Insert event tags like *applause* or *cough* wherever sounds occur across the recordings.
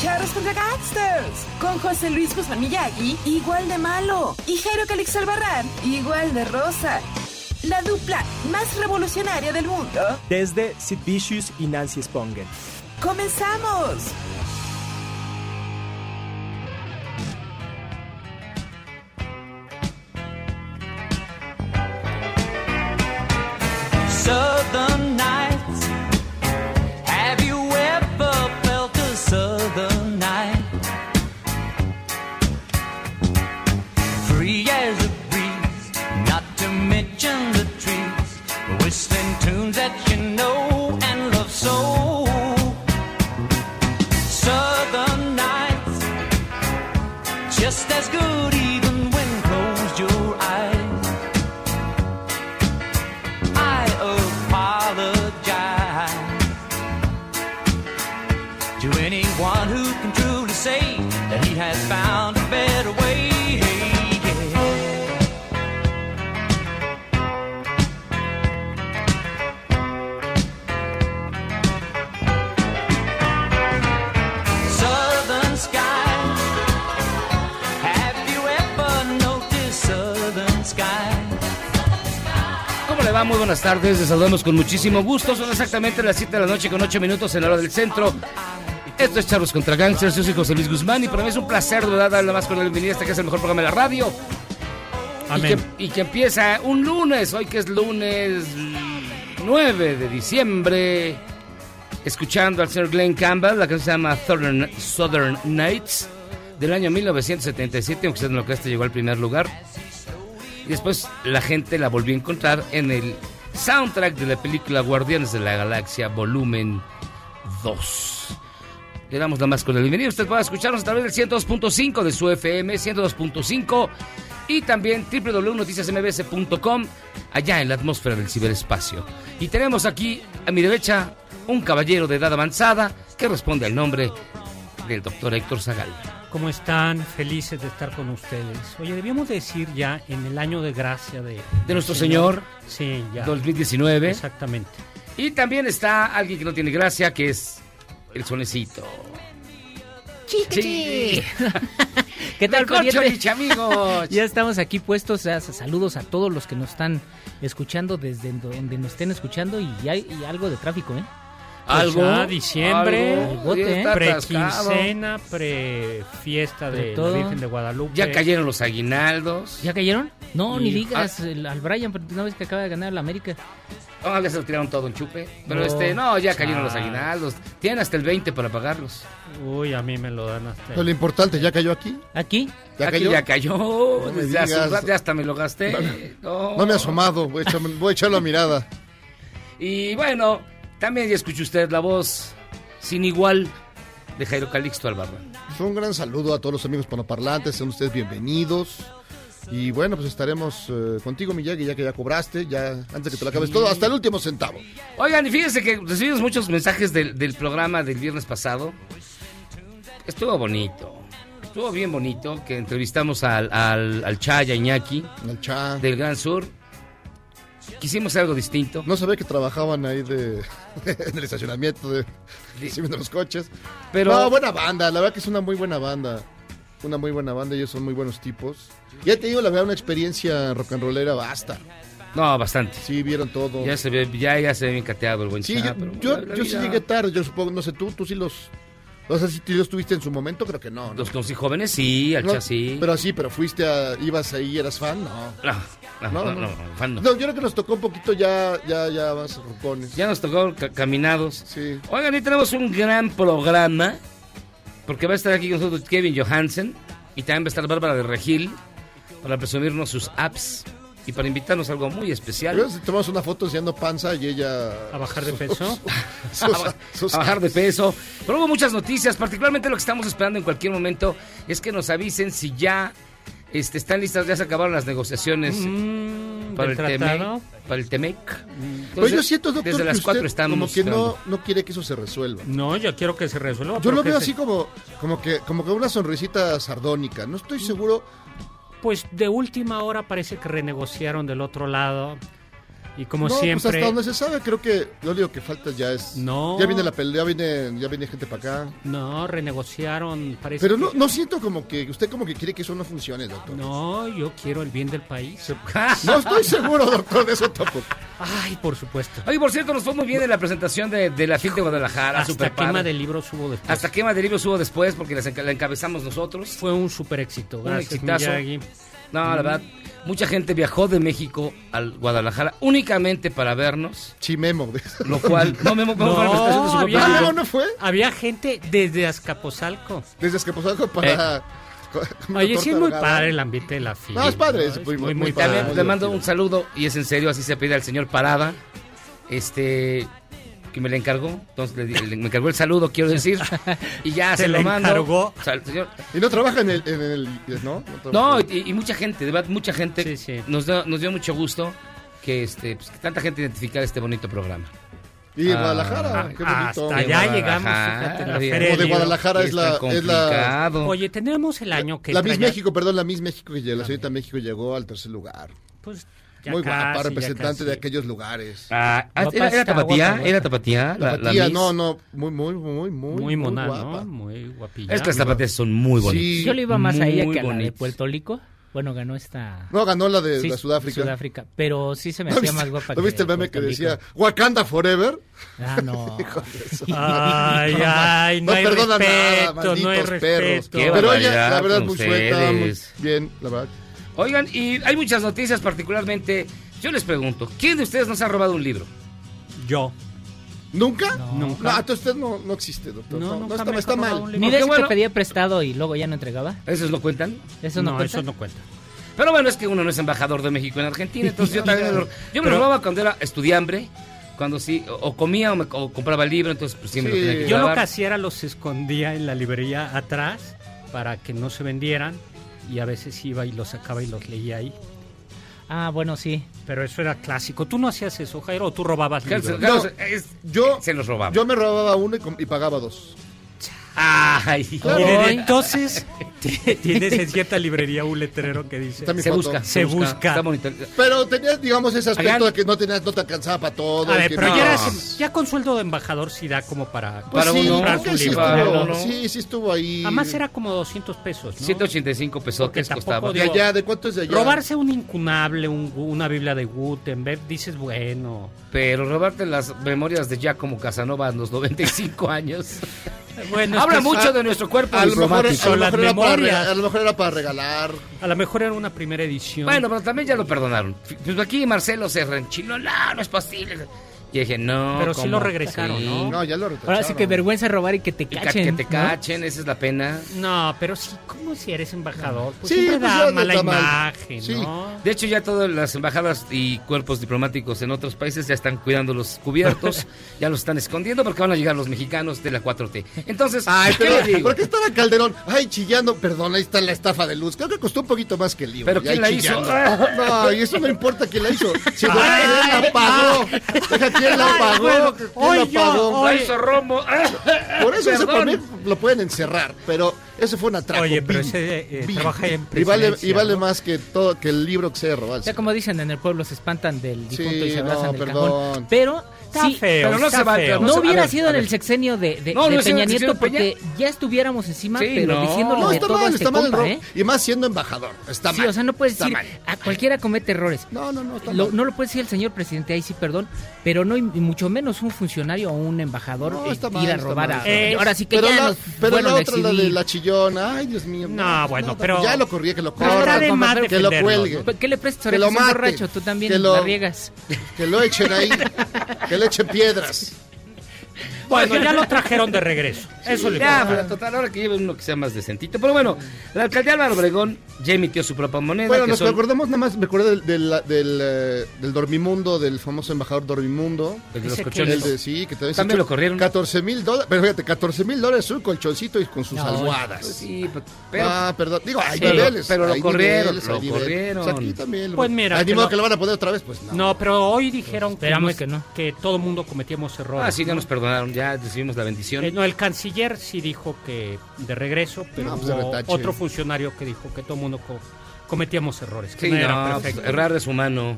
Charros contra Gangsters. Con José Luis Guzmán Miyagi, igual de malo. Y Jairo Calix Albarrán, igual de rosa. La dupla más revolucionaria del mundo. Desde Sid Vicious y Nancy Spongen. ¡Comenzamos! Southern buenas tardes. Les saludamos con muchísimo gusto. Son exactamente las 7 de la noche con 8 minutos en la hora del centro. Esto es Charlos contra Gangsters. Yo soy José Luis Guzmán y para mí es un placer, de verdad, más con la bienvenida a este que es el mejor programa de la radio. Y que, y que empieza un lunes, hoy que es lunes 9 de diciembre, escuchando al señor Glenn Campbell, la canción se llama Southern, Southern Nights, del año 1977, aunque usted no lo creas, este llegó al primer lugar. Y después la gente la volvió a encontrar en el soundtrack de la película Guardianes de la Galaxia, volumen 2. Le damos la más con la bienvenida. Usted puede escucharnos a través del 102.5 de su FM, 102.5 y también www.noticiasmbs.com, allá en la atmósfera del ciberespacio. Y tenemos aquí a mi derecha un caballero de edad avanzada que responde al nombre del doctor Héctor Zagal. ¿Cómo están? Felices de estar con ustedes. Oye, debíamos decir ya en el año de gracia de... De nuestro Señor, Sí, ya. 2019. Exactamente. Y también está alguien que no tiene gracia, que es el sonecito. Sí. *laughs* ¿Qué tal, Corcho amigos? *laughs* Ya estamos aquí puestos. saludos a todos los que nos están escuchando desde donde nos estén escuchando y hay y algo de tráfico, ¿eh? Algo. ya diciembre, algo, ya ¿eh? está Pre- atascado. quincena, pre-fiesta de todo. la Virgen de Guadalupe. Ya cayeron los aguinaldos. ¿Ya cayeron? No, ni digas el- al Brian, pero una vez que acaba de ganar la América. Oh, ya se lo tiraron todo en chupe. Pero No, este, no, ya cayeron los aguinaldos. Tienen hasta el 20 para pagarlos. Uy, a mí me lo dan hasta... Pero lo importante, ¿ya cayó aquí? ¿Aquí? ¿Ya Aquí cayó? ya cayó. No me Desde hace un digas. rato, ya hasta me lo gasté. No. No me he asomado, voy a, echar, voy a echar la mirada. Y bueno, también ya escuchó usted la voz sin igual de Jairo Calixto Albarrán. Un gran saludo a todos los amigos panoparlantes, sean ustedes bienvenidos. Y bueno, pues estaremos eh, contigo, Miyagi, ya que ya cobraste, ya antes de que te lo acabes todo, hasta el último centavo. Oigan, y fíjense que recibimos muchos mensajes del, del programa del viernes pasado. Estuvo bonito. Estuvo bien bonito que entrevistamos al, al, al cha. del Gran Sur. Quisimos algo distinto. No sabía que trabajaban ahí de, *laughs* en el estacionamiento de los coches. Pero No, buena banda, la verdad que es una muy buena banda. Una muy buena banda, ellos son muy buenos tipos. Ya te digo, la verdad, una experiencia rock and rollera basta. no, bastante. Sí, vieron todo. Ya se ve, ya, ya se ve bien cateado el buen Sí, yo, pero yo, yo sí llegué tarde, yo supongo, no sé tú, tú sí los O sea, si tú los tuviste en su momento, creo que no. ¿no? Los conocí jóvenes, sí, al No, sí. Pero sí, pero fuiste a, ibas ahí, eras fan, no. No, no, No, no, fan no. No, yo creo que nos tocó un poquito ya, ya, ya más rucones. Ya nos tocó ca- caminados. Sí. Oigan, hoy tenemos un gran programa. Porque va a estar aquí con nosotros Kevin Johansen. Y también va a estar Bárbara de Regil. Para presumirnos sus apps. Y para invitarnos a algo muy especial. Si tomamos una foto enseñando panza y ella... ¿A bajar de peso? *laughs* sus- *laughs* a, sus- a bajar de peso. Pero hubo muchas noticias, particularmente lo que estamos esperando en cualquier momento es que nos avisen si ya este, están listas, ya se acabaron las negociaciones Mm, para, el ¿del TMEC, para el TEMEC. Pero yo siento, doctor, desde las que cuatro usted estamos como que no, no quiere que eso se resuelva. No, yo quiero que se resuelva. Yo lo veo se- así como, como que, como que una sonrisita sardónica. No estoy seguro. Pues de última hora parece que renegociaron del otro lado. Y como no, siempre. pues hasta donde se sabe, creo que lo único que falta ya es. No. Ya viene la pelea, ya viene, ya viene gente para acá. No, renegociaron. Parece Pero que- no, no siento como que usted como que quiere que eso no funcione, doctor. No, yo quiero el bien del país. *laughs* No estoy seguro, doctor, de eso tampoco. Ay, por supuesto. Oye, por cierto, nos fue muy bien en la presentación de, de la FIL de Guadalajara. Hasta super quema padre. de libros hubo después. Hasta quema de libros hubo después porque las enca- la encabezamos nosotros. Fue un super éxito. Un Gracias, exitazo. Miyagi. No, la verdad, mucha gente viajó de México al Guadalajara únicamente para vernos. Chimemo. Lo cual, no, Memo, Memo fue a la presentación de su No, había- no fue? Había gente desde Azcapotzalco. Desde Escaposalco para. *laughs* Oye, sí es muy padre el ambiente de la fila. No, es padre, es muy- muy- muy También padre. le mando un saludo y es en serio, así se pide al señor Parada. Este que me le encargó, entonces le, me encargó el saludo, quiero decir, *laughs* y ya ¿Te se lo mando. encargó? Señor- Y no trabaja en el. En el ¿No? No, trabaja. y, y mucha gente, de verdad, mucha gente Sí, sí. Nos, dio, nos dio mucho gusto que, este, pues, que tanta gente identificara este bonito programa. Y en Ah, Guadalajara, qué bonito. hasta allá llegamos, fíjate, la. Feria de. Guadalajara es la, es la. Oye, tendremos el año que la Miss México, perdón, la Miss México que llegó, la señorita México llegó al tercer lugar. Pues ya Muy guapa, casi, ya representante de aquellos lugares. Ah, ah, Guapa ¿era, era tapatía? guapa, guapa. ¿Era tapatía? La La, la patía, Miss? no, no, muy, muy, muy, muy, Muy mona, guapa. ¿no? Muy guapilla. Es que las tapatías son muy bonitas. Sí. Yo le iba más a ella Muy que a la de. Puerto Rico. Bueno, ganó esta... No, ganó la de Sí, la Sudáfrica. Sudáfrica. Pero sí se me ¿No hacía viste, más guapa ¿no viste el meme que decía Wakanda Forever? Ah, no. *laughs* Ay, ay, no, hay perdona respeto, nada, no hay respeto. Qué Pero ella, la verdad, muy suelta, muy bien, la verdad. Oigan, y hay muchas noticias, particularmente. Yo les pregunto, ¿quién de ustedes nos ha robado un libro? Yo. ¿Nunca? Nunca. No, entonces usted no, no existe, doctor. No, No, no, está, mal. Ni de bueno. que pedía prestado y luego ya no entregaba. ¿Esos no cuentan? ¿Eso no, no, cuenta? eso no cuenta. Pero bueno, es que uno no es embajador de México en Argentina, *laughs* entonces yo también me lo, yo me lo robaba cuando era estudiambre, cuando sí, o, o comía o, me- o compraba el libro, entonces pues sí me lo tenía que Yo lo que hacía era los escondía en la librería atrás para que no se vendieran y a veces iba y los sacaba y los leía ahí. Ah, bueno, sí. Pero eso era clásico. ¿Tú no hacías eso, Jairo, o tú robabas libros? Carlos, No, es- Yo, se los robaba. yo me robaba uno y, com- y pagaba dos. Ay, Y desde Ay. entonces *laughs* tienes en cierta librería un letrero que dice se foto. busca, Se busca. Está bonito. Pero tenías, digamos, ese aspecto Hagan- de que no tenías, no te alcanzaba para todo. A ver, que pero no- ya, No. eras- ya con sueldo de embajador sí da como para... Pues para sí, uno, creo comprar que su sí libro. Estuvo, uno. sí, sí estuvo ahí. Además era como 200 pesos, ¿no? 185 Porque pesotes tampoco costaba. De digo- allá, ¿de cuánto es de allá? Robarse un incunable, un- una Biblia de Gutenberg, dices, bueno... Pero robarte las memorias de Giacomo Casanova a los 95 años. *laughs* bueno es Habla que mucho de nuestro cuerpo A lo, mejor, a, lo mejor era para memorias. rega- a lo mejor era para regalar. A lo mejor era una primera edición. Bueno, pero también ya lo perdonaron. Pues aquí Marcelo se renchiló. No, no es posible. Y dije, no. Pero sí lo regresaron, Sí. ¿no? No, ya lo retacharon. Ahora sí que vergüenza robar y que te cachen. que te ¿no? cachen, esa es la pena. No, pero sí, ¿cómo si eres embajador? Pues Sí, siempre pues da ya mala mal. imagen, Sí. ¿no? De hecho, ya todas las embajadas y cuerpos diplomáticos en otros países ya están cuidando los cubiertos, *laughs* ya los están escondiendo porque van a llegar los mexicanos de la 4T. Entonces, Ay, ¿qué pero le digo? ¿por qué estaba Calderón? Ay, chillando. Perdón, ahí está la estafa de luz. Creo que costó un poquito más que el libro. ¿Pero quién la hizo? No, y eso no importa quién la hizo. *laughs* Si no, Ay, ¿quién la pagó? Deja quién la pagó. ¿Quién hoy la yo, pagó? hoy- La hizo Romo. *laughs* Por eso ese mí lo pueden encerrar, pero eso fue un atraco. Oye, pero ese eh, trabaja en y vale, y vale ¿no? más que todo que el libro que se robó. Ya como dicen en el pueblo, se espantan del difunto y se abrazan no, del perdón. cajón. Pero Está Sí, feo, pero no está se va- feo. no No se- hubiera ver, sido en el sexenio de, de- No, de no, sí, Peña sí, sí, Nieto Peña- porque ya estuviéramos encima, Sí, pero no. diciéndole No, de está todo mal, este está mal compa, robo. ¿eh? Y más siendo embajador. Está Sí, mal. o sea, no puedes Está decir, mal. a cualquiera comete errores. No, no, no, está Lo- mal. no lo puede decir el señor presidente, ahí sí, perdón, pero no, y mucho menos un funcionario o un embajador No, eh, ir mal, a está robar mal, a... mal. ahora sí que pero ya la, nos pero la otra, la de la chillona, ay Dios mío. No, bueno, pero- Ya lo corrí, que lo corra, que lo cuelgue, ¿Qué le prestas Que lo borracho? Tú también que lo- la riegas. que lo echen ahí, que *laughs* le echen piedras. Bueno, ya lo trajeron de regreso. Eso le Ya, pero total, ahora que lleve uno que sea más decentito. Pero bueno, la alcaldía Álvaro Obregón ya emitió su propia moneda. Bueno, que nos son- acordamos nada más, me acuerdo del, del, del, eh, del Dormimundo, del famoso embajador Dormimundo. El de los que colchones. De, sí, que también, se También lo corrieron. 14 mil dólares, pero fíjate, 14 mil dólares un colchoncito y con sus No, almohadas. Sí, pe- pero... ah, perdón, digo, hay Sí, niveles. pero lo hay corrieron, niveles, lo hay corrieron. Pues aquí también. Pues mira, Ay, ni que lo- que lo van a poner otra vez, pues no. No, pero hoy dijeron que, Esperamos no- que no. que todo el mundo cometíamos errores. Ah, sí, ya nos perdonaron, ya recibimos la bendición. Eh, no, el canciller sí dijo que de regreso, pero No, pues hubo otro funcionario que dijo que todo el mundo co- cometíamos errores, que Sí, no era no, pues, perfecto. errar es humano.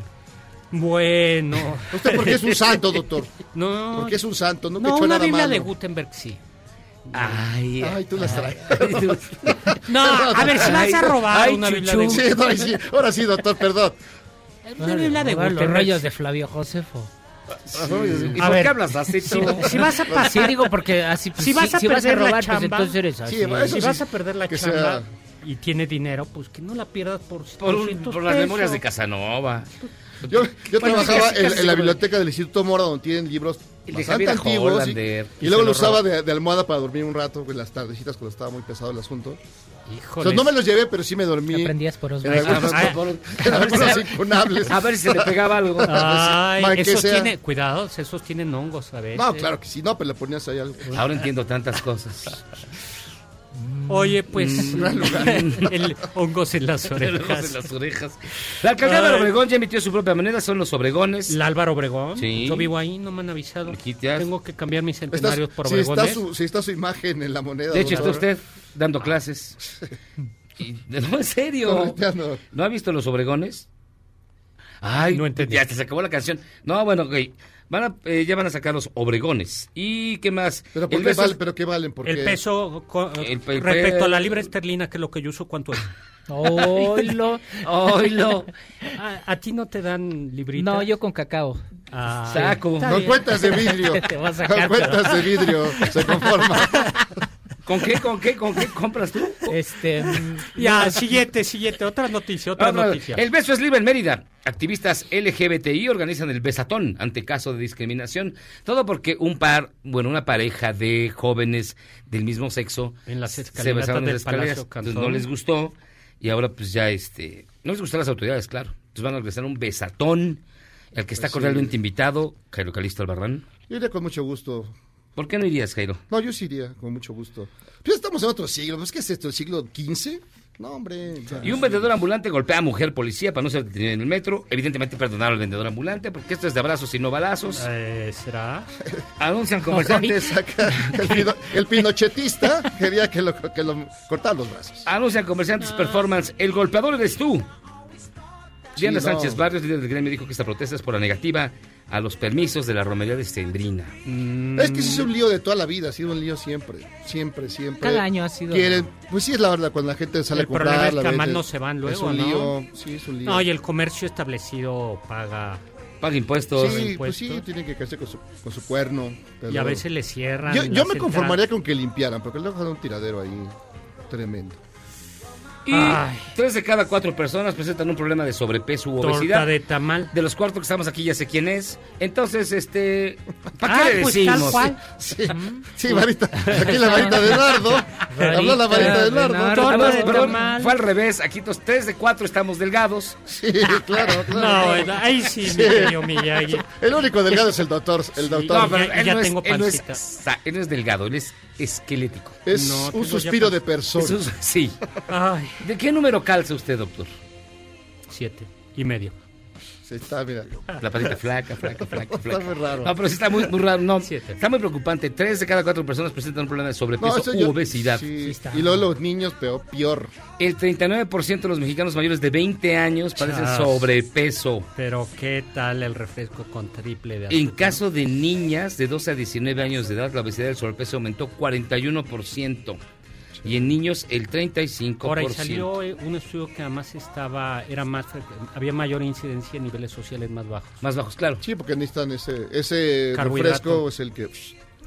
Bueno. ¿Usted por qué es un santo, doctor? *laughs* No, Porque es un santo, nunca no he hecho una nada Biblia malo. de Gutenberg sí. Ay, Ay, tú las traes. *laughs* No, a ver, si vas a robar Ay, una Biblia chuchu. de Sí, no, sí, ahora sí, doctor, perdón. Una Biblia de Robar los Gutenberg. rayos de Flavio Josefo. ¿Y A por ver, qué hablas así tú? Si, si vas a *laughs* Sí, pasar, digo porque así pues, Si vas a si vas a perder la robar, pues chamba, entonces eres así. Sí, eso si sí, vas a perder la que chamba sea- y tiene dinero, pues que no la pierdas por, Por, un- 200 por las memorias de Casanova. Yo, yo Bueno, trabajaba casi, en, casi en la biblioteca del Instituto Mora donde tienen libros El bastante antiguos. y- luego lo usaba de, de almohada para dormir un rato en las tardecitas cuando estaba muy pesado el asunto. O sea, no me los llevé, pero sí me dormí. Aprendías por En en a ver si- algunos incunables. A ver si se le pegaba algo. *laughs* Ay, que esos sea- tiene, cuidado, esos tienen hongos a veces. No, claro que sí, no, pero le ponías ahí algo. Ahora entiendo tantas cosas. Oye, pues Mm. *laughs* el hongos en las orejas. de las orejas. La alcaldía de Ay. Obregón ya emitió su propia moneda, son los Obregones. ¿La Álvaro Obregón? Sí. Yo vivo ahí, no me han avisado. Tengo que cambiar mis Estás- centenarios por si, está Obregones. su, si está su imagen en la moneda. De hecho, está usted dando clases. Y- no, en serio. ¿No ha visto los Obregones? Ay, No entendí. Ya te se acabó la canción. No, bueno, ok. Van a, eh, ya van a sacar los Obregones. ¿Y qué más? ¿Pero, por El qué beso- vale- ¿Pero qué valen? Porque El peso co- El- el respecto pe- a la libra esterlina, que es lo que yo uso, ¿cuánto es? Oilo. Oilo. ¿A, a ti no te dan librita? No, yo con cacao. Ah, Saco. bien. cuentas de vidrio. *laughs* Te vas a Con sacar, cuentas de vidrio se conforma. *laughs* ¿Con qué, con qué, con qué compras tú? Este, *laughs* Ya, siguiente, siguiente. Otra noticia, otra no, noticia. El beso es libre en Mérida. Activistas LGBTI organizan el besatón ante caso de discriminación. Todo porque un par, bueno, una pareja de jóvenes del mismo sexo En las se besaron en las escaleras. Palacio Entonces, no les gustó y ahora pues ya este, no les gustó a las autoridades, claro. Entonces van a organizar un besatón al que está Pues sí. cordialmente invitado Jairo Calisto Albarrán. Yo iría con mucho gusto. ¿Por qué no irías, Jairo? No, yo sí iría con mucho gusto. Pero estamos en otro siglo. ¿Pues qué es esto? ¿El siglo XV? No, hombre. ya. Y un vendedor ambulante golpea a mujer policía para no ser detenido en el metro. Evidentemente perdonaron al vendedor ambulante porque esto es de abrazos y no balazos. Eh, ¿Será? Anuncian comerciantes. *laughs* El, pino- el pinochetista quería que lo, que lo cortaran los brazos. Anuncian comerciantes performance. El golpeador eres tú. Diana Sí, no. Sánchez Barrios, líder del gremio, dijo que esta protesta es por la negativa a los permisos de la romería de Stendrina. Es que ese es un lío de toda la vida, ha sido un lío siempre, siempre, siempre. Cada año ha sido- Quieren, pues sí es la verdad, cuando la gente sale El a comprar. problema es la que vende, no se van Es luego, un ¿no? lío, sí, es un lío. No, y el comercio establecido paga. Paga impuestos. sí, pues sí, tienen que quedarse con su, con su cuerno. pero- Y a veces le cierran. Yo, yo me conformaría con que limpiaran, porque luego dejan un tiradero ahí tremendo. Y Ay. tres de cada cuatro personas presentan un problema de sobrepeso u Torta obesidad. de tamal. De los cuatro que estamos aquí ya sé quién es. Entonces, este... ¿Para Ah, qué le pues decimos? tal cual. Sí, sí, varita. Aquí la varita de Nardo. Habló la varita de Nardo. Ah, Torta no, de perdón, tamal. fue al revés. Aquí los tres de cuatro estamos delgados. Sí, claro, *laughs* claro. No, ahí sí, mi querido Miyagi. El único delgado es el doctor. El doctor No, pero ya- él, ya no es, tengo él no es él no es delgado, él es esquelético. es no, un suspiro de persona. Sí. Ay, ¿De qué número calza usted, doctor? siete y medio. Sí, está, mira. La patita flaca, flaca, flaca, flaca. Está muy raro. No, pero sí está muy, muy raro. No, está muy preocupante. Tres de cada cuatro personas presentan un problema de sobrepeso eso u yo- obesidad. sí. Y luego los niños, peor. peor. El 39% de los mexicanos mayores de 20 años padecen Chas. sobrepeso. Pero ¿qué tal el refresco con triple de En azúcar? caso de niñas de 12 a 19 años de edad, la obesidad y el sobrepeso aumentó 41%. Y en niños, el 35%. Ahora, y salió eh, un estudio que además estaba, era más, frecu- había mayor incidencia en niveles sociales más bajos. Más bajos, claro. Sí, porque necesitan ese, ese refresco, es el que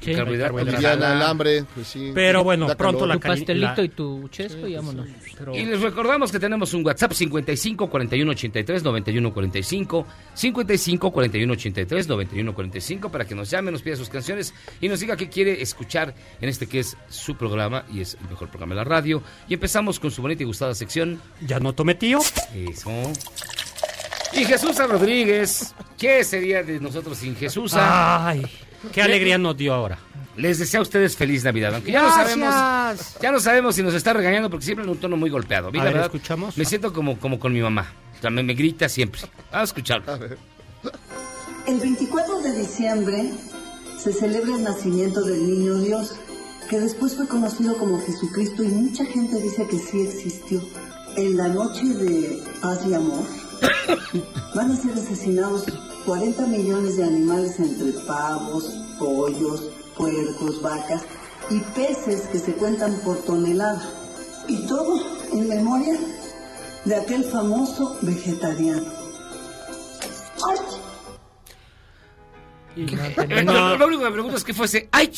Sí, Carbohidrato, aliviana el hambre. Pues sí, Pero bueno, da pronto calor. la Tu pastelito la- y tu chesco y vámonos. Y les recordamos que tenemos un WhatsApp 55 41 83 91 45 55 41 83 91 45 para que nos llame, nos pida sus canciones y nos diga qué quiere escuchar en este que es su programa y es el mejor programa de la radio. Y empezamos con su bonita y gustada sección. ¿Ya no tomé tío? Eso. Y Jesús Rodríguez, ¿qué sería de nosotros sin Jesús? Ay, qué alegría nos dio ahora. Les deseo a ustedes feliz Navidad, aunque ya no sabemos, Gracias. ya no sabemos si nos está regañando porque siempre en un tono muy golpeado. mí, A la ver, verdad, ¿escuchamos? Me siento como, como con mi mamá. O sea, me, me grita siempre. Vamos a escucharlo. El 24 de diciembre se celebra el nacimiento del niño Dios, que después fue conocido como Jesucristo y mucha gente dice que sí existió. En la noche de paz y amor *coughs* van a ser asesinados 40 millones de animales entre pavos, pollos, puercos, vacas y peces que se cuentan por tonelada. Y todo en memoria de aquel famoso vegetariano. ¡Ay! No Eh, lo, único que me pregunto es qué fue ese ¡Ay!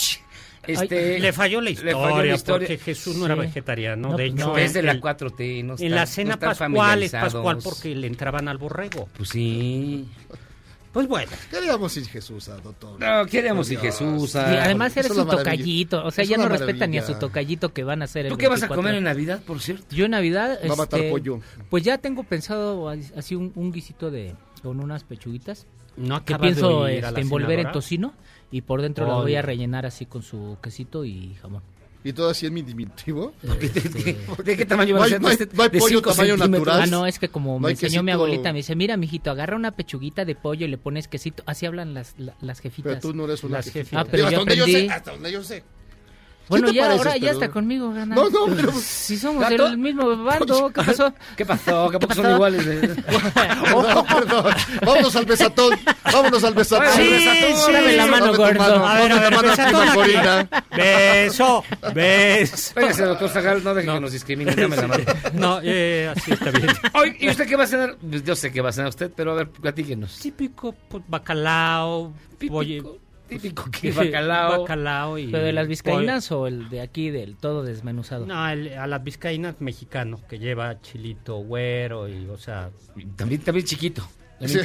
Este, Ay, le falló la historia, falló la historia. porque Jesús no era vegetariano. No, de pues hecho, no. Es de la el- 4T, no en la cena pascual es pascual porque le entraban al borrego. Pues sí. Pues bueno. Queríamos sin Jesús, doctor. No, queríamos Dios. Jesús. Y además eres es su tocallito. O sea, ya no una respetan ni a su tocallito que van a hacer el ¿Tú qué vas a 24. comer en Navidad, por cierto? Yo en Navidad. Va a matar este, pollo. Pues ya tengo pensado así un, un guisito de. con unas pechuguitas. No que pienso este, envolver en tocino. Y por dentro las Oh, voy a rellenar así con su quesito y jamón. ¿Y todo así en mi diminutivo? *laughs* ¿De qué tamaño va No a hay- ser? no hay- Este- no hay de pollo tamaño natural. Ah, no, es que como No me enseñó mi quesito. abuelita, me dice, mira, mijito, agarra una pechuguita de pollo y le pones quesito. Así hablan las, la- las jefitas. Pero tú no eres una Las jefita. Ah, pero Digo, yo hasta donde yo aprendí. sé, hasta donde yo sé. Bueno, ya pareces, ahora ya pero- está conmigo, gana. No, no, pero- Si somos ¿Gato? el mismo bando, ¿qué pasó? ¿Qué pasó? ¿Qué *laughs* son pasó? iguales? eh? *laughs* No, *laughs* perdón. Vámonos al besatón. Vámonos al besatón. Sí, sí, dame la mano, gordo. mano, A ver, a ver, besatón. Beso, beso. Véngase, doctor Zagal, no deje que nos discriminen. Dame la mano. No, eh, así está bien. Oye, ¿y usted qué va a cenar? Pues yo sé que va a cenar usted, pero a ver, platíquenos. Típico pues, bacalao, pollo- Típico que bacalao. bacalao y ¿Pero de las vizcaínas o el de aquí del todo desmenuzado? No, el- a las vizcaínas mexicano, que lleva chilito güero y, o sea... También, también chiquito. Sí.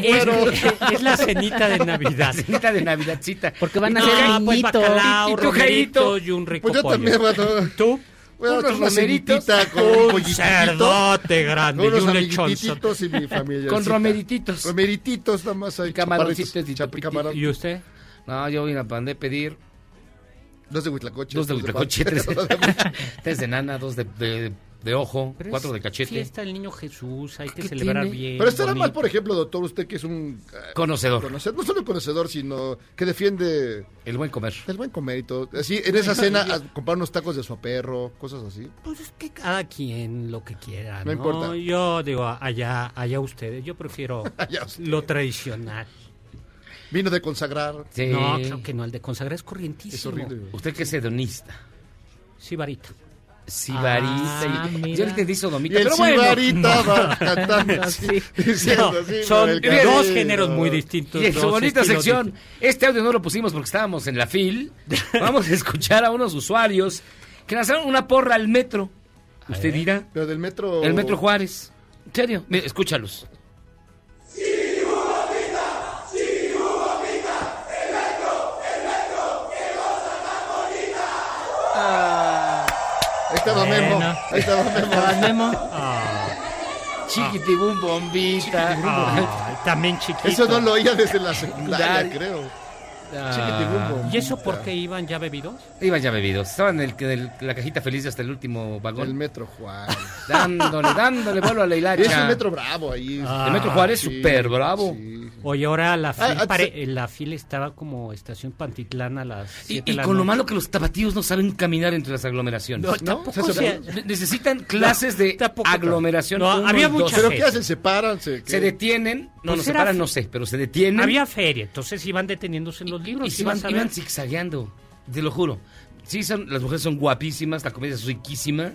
güero. *laughs* *laughs* Es la cenita de *laughs* Navidad. Cenita de Navidadcita. Porque van a No, hacer pues niñito. bacalao, Y tu y un rico Pues yo pollo. también, bueno. ¿Tú? A Unos romeritos. con un cerdote grande Con y un lechonzo. amiguititos y mi familia. *laughs* Con romerititos. Romerititos nada más ahí. Camaroncitos y chap- pupititos. camarón. ¿Y usted? No, yo vine a pedir Dos de Huitlacoche. dos de huitlacoche, tres, Dos de Huitlacoche. *laughs* *laughs* tres de nana, dos de, de, de ojo, Pero cuatro es de cachete. Fiesta del niño Jesús, hay que ¿Qué celebrar tiene? bien. Pero estará mal, bonito. por ejemplo, doctor, usted que es un eh, Conocedor. conocedor, no solo conocedor, sino que defiende El buen comer. el buen comer y todo. Así, en esa *laughs* cena, a comprar unos tacos de su perro, cosas así. Pues es que cada quien lo que quiera, No ¿no? importa. Yo digo, allá, allá ustedes. Yo prefiero *laughs* lo tradicional. Vino de consagrar. Sí. No, claro que no. El de consagrar es corrientísimo. Es horrible. Usted que es hedonista. Sibarita. Sibarita. Ah, y- yo le entendí Y sodomita, el pero bueno. Sibarita *laughs* va cantando así, *laughs* Sí. *laughs* diciendo No, así, son el dos géneros muy distintos. Y en su bonita sección, distintos. este audio no lo pusimos porque estábamos en la fil. Vamos a escuchar a unos usuarios que lanzaron una porra al metro. Usted dirá, Pero del metro. el metro Juárez. En serio, Mira, escúchalos. Ahí estaba Memo. Bueno. Ahí estaba Memo. ¿Estabas, Memo? Chiquitibum bombita. Ay, también chiquito. Eso no lo oía desde la Secundaria. creo. Ah, ¿Y eso por qué iban ya bebidos? Iban ya bebidos. Estaban en, el, en el- la cajita feliz hasta el último vagón. El Metro Juárez. *laughs* Dándole, dándole vuelo a la hilacha. Es el Metro Bravo ahí. Ah, el Metro Juárez, sí, súper bravo. Oye, ahora la fila, Ah, ah, pare- se- la fila estaba como estación Pantitlán a las Y, 7 y de la con lo malo que los tapatíos no saben caminar entre las aglomeraciones. No, tampoco O sea, se- necesitan clases de aglomeración. No, uno había y dos. mucha ¿Pero qué hacen? ¿Se paran? ¿Se, detienen. No, Pues no se paran, no sé, pero se detienen. Había feria, entonces iban deteniéndose en los libros. y iban, zigzagueando. Te lo juro. Sí, son, las mujeres son guapísimas, la comida es riquísima.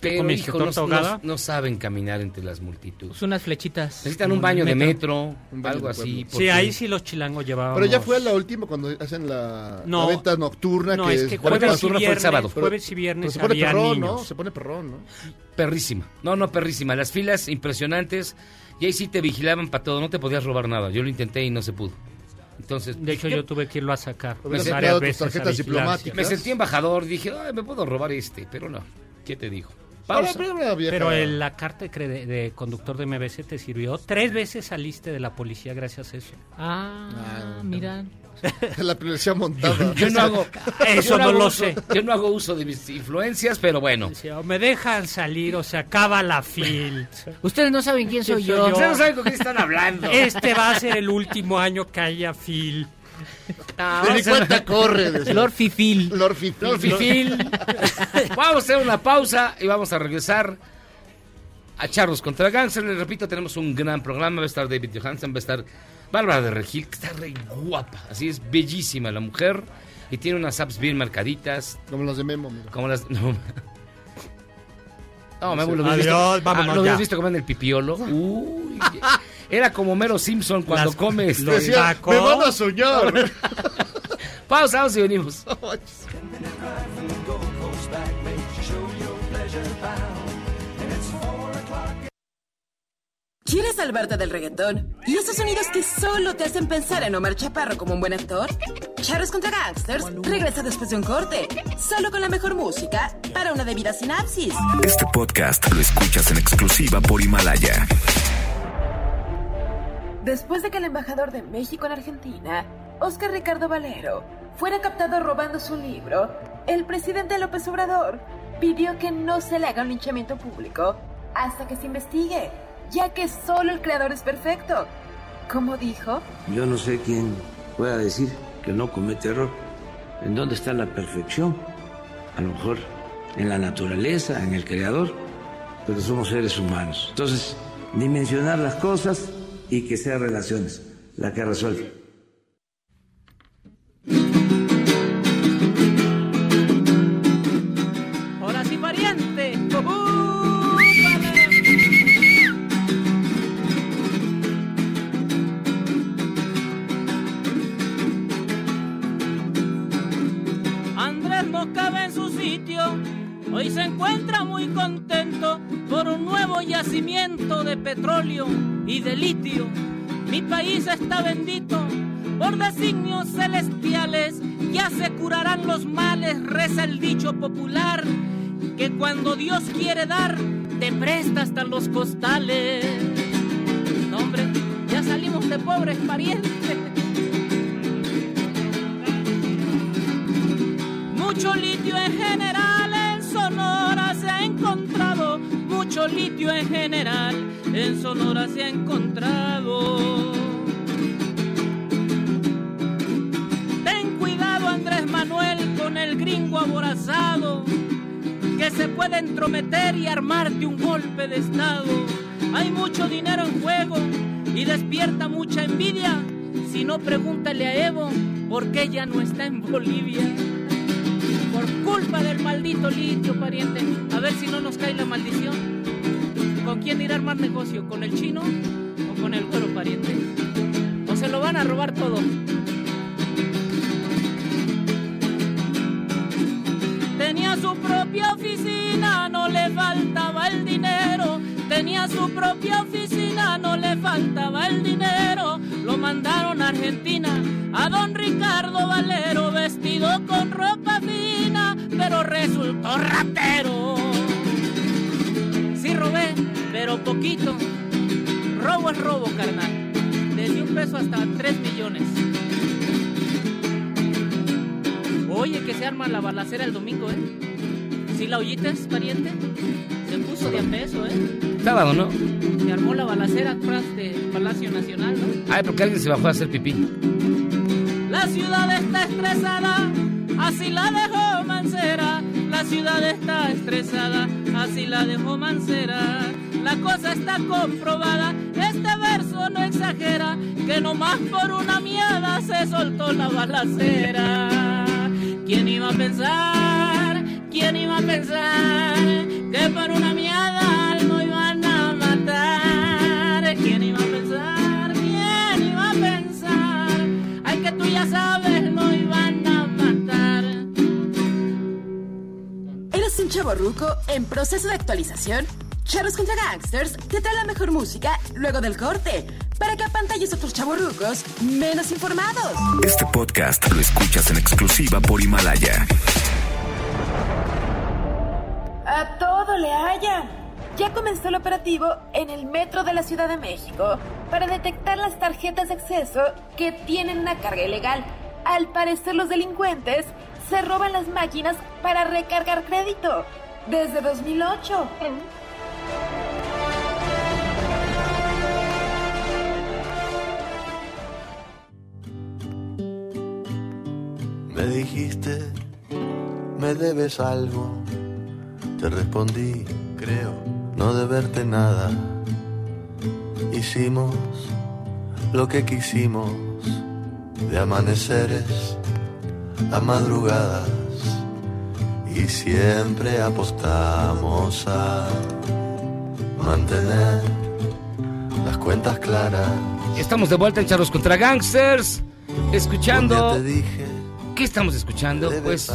Pero, hijo, no, no- saben caminar entre las multitudes. Pues unas flechitas. Necesitan un baño de metro, Un baño algo de así. Sí, ahí sí los chilangos llevaban. Pero ya fue la última cuando hacen la, No. la venta nocturna. No, que es que la jueves venta y nocturna fue el viernes- sábado. jueves y viernes Pero se pone perrón, ¿no? Se pone perrón, ¿no? Perrísima. No, no, perrísima. Las filas impresionantes. Y ahí sí te vigilaban para todo. No te podías robar nada. Yo lo intenté y no se pudo. Entonces, De hecho, yo tuve que irlo a sacar. Hubieras varias veces a tarjetas vigilancia. diplomáticas. me sentí embajador. Dije, Ay, me puedo robar este. Pero no. ¿Qué te? Pausa. Ahora, pero el- la carta de, de conductor de MBC te sirvió. Tres veces saliste de la policía gracias a eso. Ah, mira. *laughs* la policía montada. Yo no hago. Eso yo no hago lo uso- sé. Yo no hago uso de mis influencias, pero bueno. Decía, "O me dejan salir o se acaba la *laughs* fil. Ustedes no saben quién soy ¿Quién yo. Ustedes no saben con quién están hablando. Este va a ser el último año que haya fil. Ah, a- cuenta corre. decía. Lord Fifil. Lord Fifil. Lord Fifil. *laughs* vamos a hacer una pausa y vamos a regresar a Charlos contra Gangster. Les repito, tenemos un gran programa. Va a estar David Johansen, va a estar Bárbara de Regil, que está re guapa. Así es, bellísima la mujer. Y tiene unas apps bien marcaditas, Como los de Memo, mira. como las... No, no Memo, lo Adiós, habías visto, vámonos ah, lo habías visto comer en el pipiolo. Uy, era como Mero Simpson cuando Las- come... este- los Decía, me van a soñar. Pausa, vamos y venimos. ¿Quieres salvarte del reggaetón? ¿Y esos sonidos que solo te hacen pensar en Omar Chaparro como un buen actor? Charros contra Gangsters regresa después de un corte, solo con la mejor música para una debida sinapsis. Este podcast lo escuchas en exclusiva por Himalaya. Después de que el embajador de México en Argentina, Oscar Ricardo Valero, fuera captado robando su libro, el presidente López Obrador pidió que no se le haga un linchamiento público hasta que se investigue, ya que solo el creador es perfecto. Como dijo, Yo no sé quién pueda decir que no comete error. ¿En dónde está la perfección? A lo mejor en la naturaleza, en el creador, pero somos seres humanos. Entonces, dimensionar las cosas y que sean relaciones la que resuelve. Hoy se encuentra muy contento por un nuevo yacimiento de petróleo y de litio. Mi país está bendito por designios celestiales, ya se curarán los males, reza el dicho popular, que cuando Dios quiere dar, te presta hasta los costales. Hombre, ya salimos de pobres parientes. Mucho litio en general en Sonora se ha encontrado. Mucho litio en general en Sonora se ha encontrado. Ten cuidado Andrés Manuel con el gringo aborazado que se puede entrometer y armarte un golpe de estado. Hay mucho dinero en juego y despierta mucha envidia. Si no, pregúntale a Evo por qué ya no está en Bolivia culpa del maldito litio, pariente. A ver si no nos cae la maldición. ¿Con quién irá a armar negocio? ¿Con el chino o con el güero, pariente? ¿O se lo van a robar todo? Tenía su propia oficina, no le faltaba el dinero. Tenía su propia oficina, no le faltaba el dinero. Mandaron a Argentina, a don Ricardo Valero, vestido con ropa fina, pero resultó ratero. Sí robé, pero poquito. Robo es robo, carnal. Desde un peso hasta tres millones. Oye, que se arma la balacera el domingo, ¿eh? ¿Sí la oíste, pariente? Se puso de a peso, ¿eh? Sábado, ¿no? Se armó la balacera atrás del Palacio Nacional, ¿no? Ay, porque alguien se bajó a hacer pipí. La ciudad está estresada, así la dejó Mancera. La ciudad está estresada, así la dejó Mancera. La cosa está comprobada, este verso no exagera, que nomás por una miada se soltó la balacera. ¿Quién iba a pensar? ¿Quién iba a pensar que por una miada un chavo ruco en proceso de actualización? Charros contra Gangsters te trae la mejor música luego del corte para que apantalles a otros chavorrucos menos informados. Este podcast lo escuchas en exclusiva por Himalaya. A todo le haya. Ya comenzó el operativo en el metro de la Ciudad de México para detectar las tarjetas de acceso que tienen una carga ilegal. Al parecer los delincuentes se roban las máquinas para recargar crédito desde 2008. Me dijiste, me debes algo. Te respondí, creo, no deberte nada. Hicimos lo que quisimos, de amaneceres a madrugadas y siempre apostamos a mantener las cuentas claras. Estamos de vuelta en Charlos contra Gangsters, escuchando... ¿Qué estamos escuchando? Pues...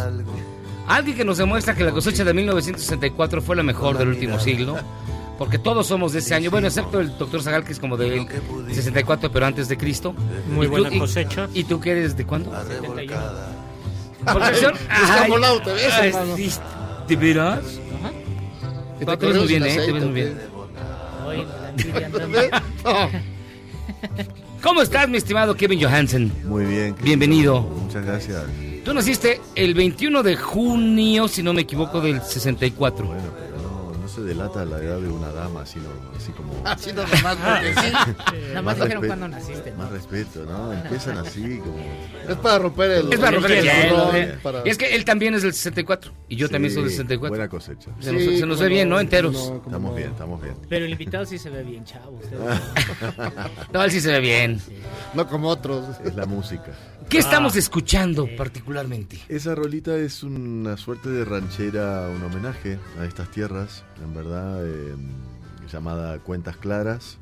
Alguien que nos demuestra que la cosecha de 1964 fue la mejor del último siglo, porque todos somos de ese año, bueno, excepto el doctor Zagal, que es como del 64, pero antes de Cristo. Muy buena cosecha. ¿Y tú, y, ¿y tú que eres de cuándo? 71. Porque Escamolauta, ¿ves, hermano? ¿De veras? Te ves muy bien, ¿eh? Te ves muy bien. ¿Cómo estás, mi estimado Kevin Johansen? Muy bien. Bienvenido. Muchas gracias. Tú naciste el 21 de junio, si no me equivoco, del 64. Bueno, pues, se delata la edad de una dama, así, no- así como... *laughs* Así nada más, porque *laughs* sí. Nada más dijeron cuándo naciste. Más respeto, ¿no? Empiezan así como... Es para romper el. Es para romper el hielo, ¿eh? para- Y es que él también es del 64 y yo también Sí, soy del 64. Buena cosecha. Se nos, Sí, se nos ve bien, no, ¿no? Enteros. no, Estamos no. bien, estamos bien. Pero el invitado sí se ve bien, chavo. usted. *laughs* No, él sí se ve bien. No como otros. Es la música. ¿Qué estamos escuchando particularmente? Esa rolita es una suerte de ranchera, un homenaje a estas tierras, en verdad, eh, llamada Cuentas Claras.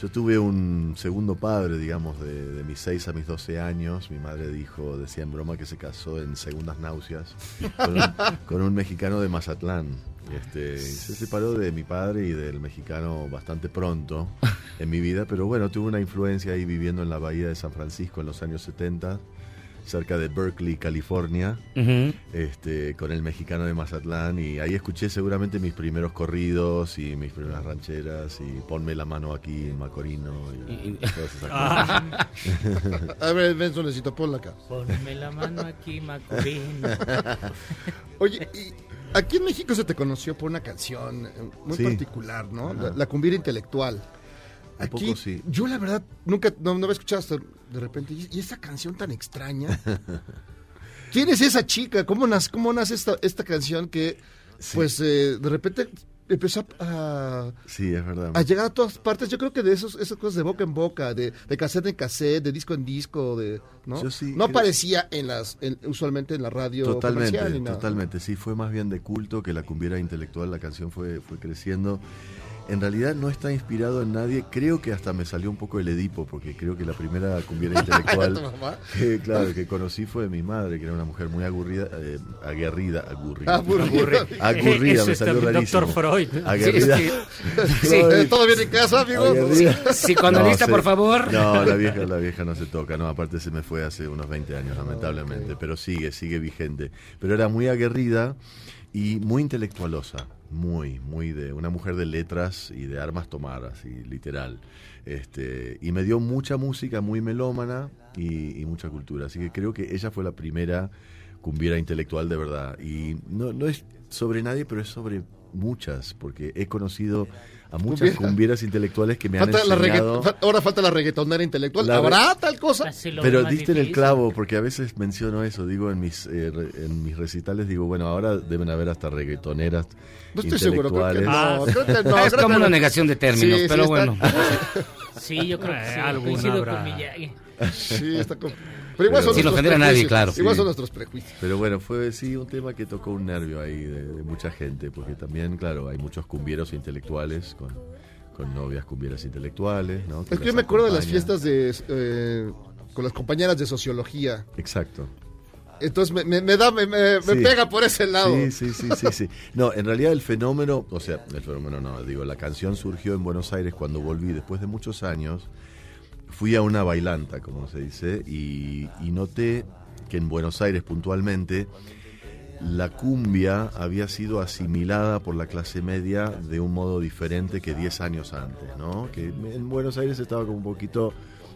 Yo tuve un segundo padre, digamos, de, de mis 6 a mis 12 años. Mi madre dijo, decía en broma que se casó en segundas náuseas con un, con un mexicano de Mazatlán. Este, se separó de mi padre y del mexicano bastante pronto en mi vida, pero bueno, tuve una influencia ahí viviendo en la bahía de San Francisco en los años 70 cerca de Berkeley, California, este, con el mexicano de Mazatlán y ahí escuché seguramente mis primeros corridos y mis primeras rancheras y ponme la mano aquí, Macorino y, Y- todas esas Ah. cosas. *laughs* A ver, Benzo, necesito ponla acá. Ponme la mano aquí, Macorino. *laughs* Oye, y aquí en México se te conoció por una canción eh, muy Sí. particular, ¿no? La, la cumbiera intelectual. Aquí, poco sí. yo la verdad nunca, no, no había escuchado hasta de repente. ¿Y, y esa canción tan extraña? *laughs* ¿Quién es esa chica? ¿Cómo nace, cómo nace esta, esta canción que, pues, eh, de repente empezó a, Sí, es verdad. a llegar a todas partes? Yo creo que de esos, esas cosas de boca en boca, de, de cassette en cassette, de disco en disco, de, ¿no? Sí no aparecía en las, en- usualmente en la radio Totalmente, comercial totalmente. Sí, fue más bien de culto que la cumbiera intelectual. La canción fue, fue creciendo. En realidad no está inspirado en nadie. Creo que hasta me salió un poco el Edipo, porque creo que la primera cumbiera *laughs* intelectual ¿Tu mamá? que, claro, que conocí fue de mi madre, que era una mujer muy aburrida, eh, aguerrida, aburrida. Aburrida. Agurrida, Eso me salió rarísimo. Dr. Freud. Aguerrida. Sí, es que- *laughs* sí. ¿Todo bien en casa, amigo? Por favor. No, la vieja, la vieja no se toca, no, aparte se me fue hace unos 20 años, lamentablemente, pero sigue, sigue vigente. Pero era muy aguerrida y muy intelectualosa, muy, muy de una mujer de letras y de armas tomar, así, literal. Este, y me dio mucha música, muy melómana y, y mucha cultura. Así que creo que ella fue la primera cumbiera intelectual de verdad. Y no, no es sobre nadie, pero es sobre muchas, porque he conocido a muchas Cumbiera. cumbieras intelectuales que me han Falta la enseñado... regga- fa- ahora falta la reggaetonera intelectual. La- ¿Habrá tal cosa? Pero diste en el clavo, porque a veces menciono eso, digo en mis eh, re- en mis recitales, digo, bueno, ahora deben haber hasta reggaetoneras No estoy seguro, creo que intelectuales. no, creo que no, Es creo como que una negación de términos, Sí, sí, pero está- bueno. *laughs* Sí, yo creo que sí. alguna Coincido habrá. con Miyagi. Sí, está com- Pero igual son Sin ofender a nadie, prejuicios. claro. Igual Sí. son nuestros prejuicios. Pero bueno, fue sí un tema que tocó un nervio ahí de, de mucha gente, porque también, claro, hay muchos cumbieros intelectuales con, con novias cumbieras intelectuales, ¿no? Es que yo me acuerdo de las fiestas de eh, con las compañeras de sociología. Exacto. Entonces me, me- me da, me, me- me Sí. pega por ese lado. Sí, sí, sí, sí, sí. No, en realidad el fenómeno, o sea, el fenómeno no, digo, la canción surgió en Buenos Aires cuando volví después de muchos años. Fui a una bailanta, como se dice, y, noté que en Buenos Aires puntualmente la cumbia había sido asimilada por la clase media de un modo diferente que 10 años antes, ¿no? Que en Buenos Aires estaba como un poquito,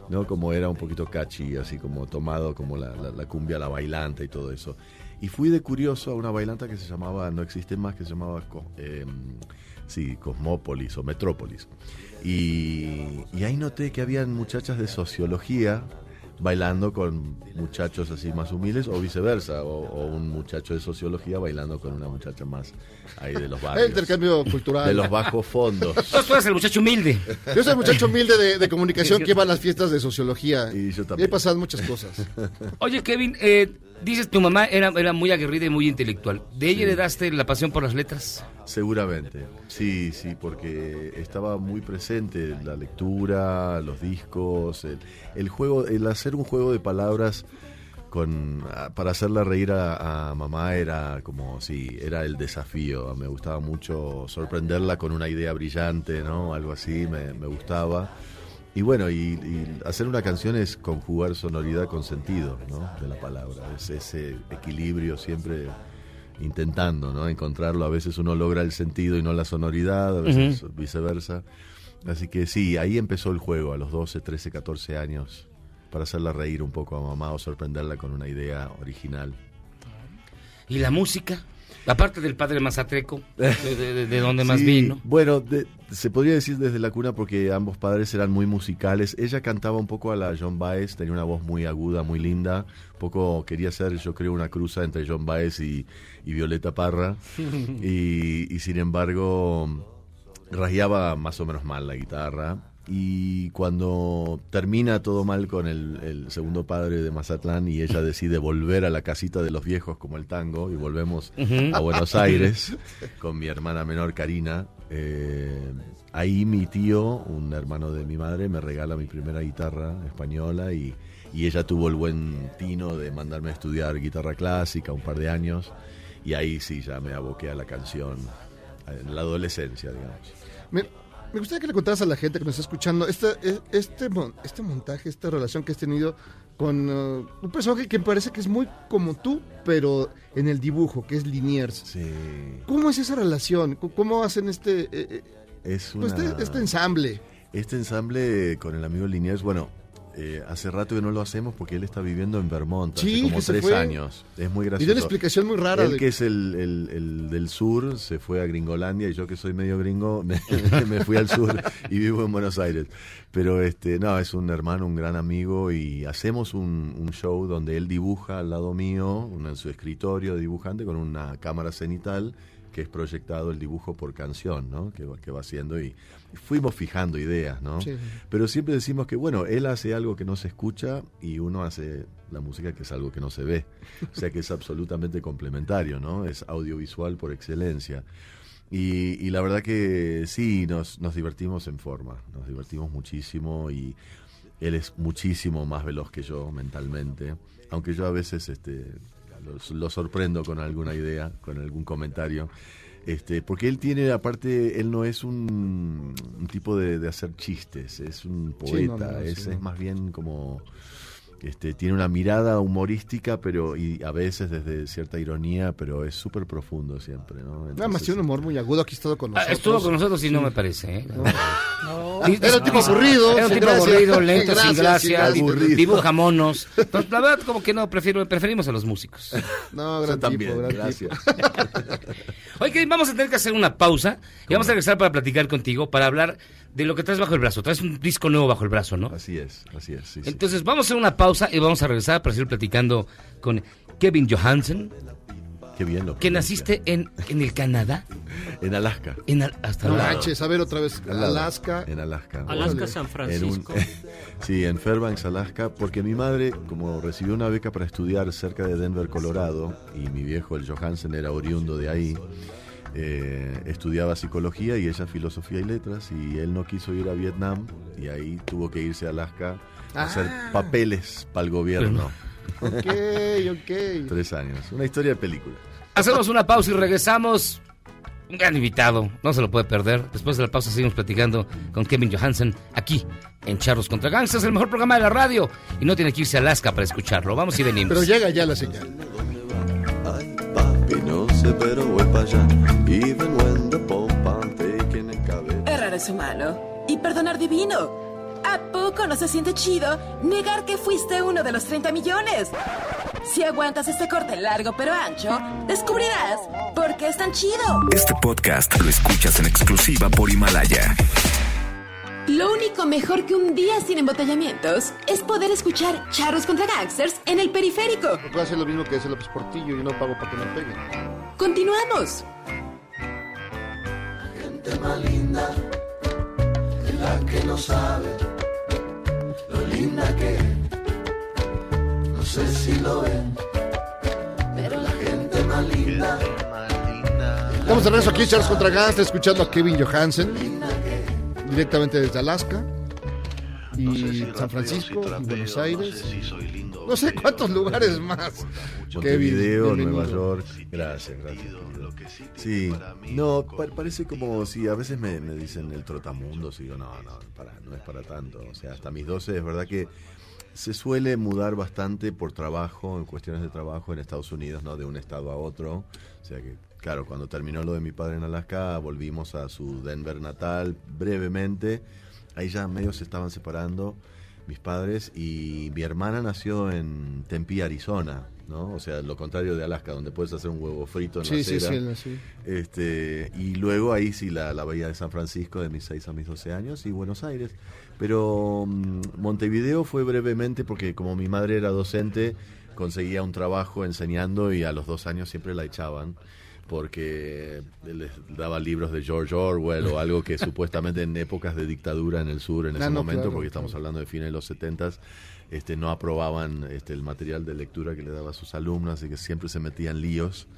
¿no? Como era un poquito catchy, así como tomado como la, la- cumbia, la bailanta y todo eso. Y fui de curioso a una bailanta que se llamaba, no existe más, que se llamaba eh, sí, Cosmópolis o Metrópolis. Y, y ahí noté que habían muchachas de sociología bailando con muchachos así más humildes o viceversa, o, o un muchacho de sociología bailando con una muchacha más ahí de los barrios. El intercambio cultural. De los bajos fondos. *laughs* Tú eres el muchacho humilde. Yo soy el muchacho humilde de, de comunicación que iba a las fiestas de sociología. Y yo Y también. he pasado muchas cosas. Oye, Kevin, eh, dices tu mamá era, era muy aguerrida y muy intelectual. ¿De ella le daste la pasión por las letras? Seguramente, sí, sí, porque estaba muy presente la lectura, los discos, el, el juego, el hacer un juego de palabras con ah, para hacerla reír a, a mamá era como sí, era el desafío. Me gustaba mucho sorprenderla con una idea brillante, ¿no? Algo así, me, me gustaba. Y bueno, y, y hacer una canción es conjugar sonoridad con sentido, ¿no? De la palabra, es ese equilibrio siempre intentando, ¿no? Encontrarlo. A veces uno logra el sentido y no la sonoridad, a veces viceversa. Así que sí, ahí empezó el juego, a los 12, 13, 14 años, para hacerla reír un poco a mamá o sorprenderla con una idea original. ¿Y la música? Aparte del padre Mazatreco, de, de- de- de donde *laughs* más Sí, vino. Bueno, de- se podría decir desde la cuna porque ambos padres eran muy musicales. Ella cantaba un poco a la John Baez, tenía una voz muy aguda, muy linda. Un poco quería ser, yo creo, una cruza entre John Baez y, y Violeta Parra. *laughs* y, y sin embargo, rasgueaba más o menos mal la guitarra. Y cuando termina todo mal con el, el segundo padre de Mazatlán y ella decide volver a la casita de los viejos como el tango y volvemos Ujú. a Buenos *laughs* Aires con mi hermana menor Karina, eh, ahí mi tío, un hermano de mi madre, me regala mi primera guitarra española y, y ella tuvo el buen tino de mandarme a estudiar guitarra clásica un par de años y ahí sí ya me aboqué a la canción en la adolescencia, digamos. Me, me gustaría que le contaras a la gente que nos está escuchando este, e- este, mon- este montaje, esta relación que has tenido con uh, un personaje que parece que es muy como tú, pero en el dibujo, que es Liniers. ¿Cómo es esa relación? ¿Cómo hacen este, eh, eh, Es pues, una- este, este ensamble? Este ensamble con el amigo Liniers, bueno, eh, hace rato que no lo hacemos porque él está viviendo en Vermont, Sí, hace como tres años. Es muy Y gracioso. dio una explicación muy rara Él de- que es el, el- el del sur, se fue a Gringolandia y yo que soy medio gringo, *laughs* me, *laughs* me fui al sur y vivo en Buenos Aires. Pero este, no, es un hermano, un gran amigo y hacemos un, un show donde él dibuja al lado mío, en su escritorio de dibujante con una cámara cenital que es proyectado el dibujo por canción, ¿no? Que, va- que va haciendo y, y fuimos fijando ideas, ¿no? Sí. Pero siempre decimos que, bueno, él hace algo que no se escucha y uno hace la música que es algo que no se ve. O sea que es absolutamente complementario, ¿no? Es audiovisual por excelencia. Y, y la verdad que sí, nos, nos divertimos en forma, nos divertimos muchísimo y él es muchísimo más veloz que yo mentalmente, aunque yo a veces este, lo, lo sorprendo con alguna idea, con algún comentario. Este, porque él tiene, aparte, él no es un, un tipo de, de hacer chistes, es un Sí, poeta, no, no, es, sí, es más bien como Este, tiene una mirada humorística, pero y a veces desde cierta ironía, pero es súper profundo siempre, ¿no? Nada más tiene un humor muy agudo. Aquí ha estado con Ah, nosotros. estuvo con nosotros y no me parece. ¿eh? No. Era un tipo aburrido, Era un tipo aburrido, lento, Sin sin gracia, aburrido. dibuja monos. Entonces, la verdad, como que no, prefiero, preferimos a los músicos. No, Yo gran también, tipo, gran gracias. tipo. *laughs* Oye, vamos a tener que hacer una pausa y vamos a regresar para platicar contigo, para hablar de lo que traes bajo el brazo. Traes un disco nuevo bajo el brazo, ¿no? Así es, así es. sí, sí. Entonces, vamos a hacer una pausa y vamos a regresar para seguir platicando con Kevin Johansen, Qué bien lo que naciste en, en el Canadá. *laughs* En Alaska. En Al- hasta No a ver otra vez. Alaska. En Alaska. Alaska. San En Francisco. *laughs* sí, en Fairbanks, Alaska, porque mi madre, como recibió una beca para estudiar cerca de Denver, Colorado, y mi viejo, el Johansen, era oriundo de ahí, eh, estudiaba psicología y ella filosofía y letras, y él no quiso ir a Vietnam, y ahí tuvo que irse a Alaska a hacer Ah. papeles para el gobierno. Ok, ok. Tres años. Una historia de película. Hacemos una pausa y regresamos. Un gran invitado, no se lo puede perder. Después de la pausa seguimos platicando con Kevin Johansen aquí en Charros contra Gangsters, el mejor programa de la radio. Y no tiene que irse a Alaska para escucharlo. Vamos y venimos. Pero llega ya la señal. Errar es humano y perdonar divino. ¿A poco no se siente chido negar que fuiste uno de los 30 millones? Si aguantas este corte largo pero ancho, descubrirás por qué es tan chido. Este podcast lo escuchas en exclusiva por Himalaya. Lo único mejor que un día sin embotellamientos es poder escuchar Charros contra Gangsters en el periférico. Puedo hacer lo mismo que hace López Portillo y no pago para que me peguen. Continuamos. Gente más linda la que no sabe lo linda que es. No sé si lo ven, pero la gente más linda. Estamos de regreso aquí Charles contra Gangsters, escuchando a Kevin Johansen. Directamente desde Alaska. Y San Francisco, y Buenos Aires. No sé cuántos lugares más. Montevideo, bienvenido. Nueva York. Gracias, gracias. Sí, no, pa- parece como si a veces me, me dicen el trotamundos y digo, no, no, para, no es para tanto. O sea, hasta mis 12 es verdad que se suele mudar bastante por trabajo, en cuestiones de trabajo en Estados Unidos, ¿no? De un estado a otro. O sea que, claro, cuando terminó lo de mi padre en Alaska, volvimos a su Denver natal brevemente. Ahí ya medio se estaban separando mis padres y mi hermana nació en Tempe, Arizona, ¿no? O sea, lo contrario de Alaska, donde puedes hacer un huevo frito en Sí, la sí, acera. sí, sí. Este, y luego ahí sí la, la bahía de San Francisco de mis 6 a mis 12 años y Buenos Aires. Pero mm, Montevideo fue brevemente porque como mi madre era docente, conseguía un trabajo enseñando y a los dos años siempre la echaban porque les daba libros de George Orwell o algo que *laughs* supuestamente en épocas de dictadura en el sur en Ah, ese no, momento, claro, porque estamos claro. hablando de fines de los 70 este, no aprobaban este, el material de lectura que le daba a sus alumnos, así que siempre se metían líos.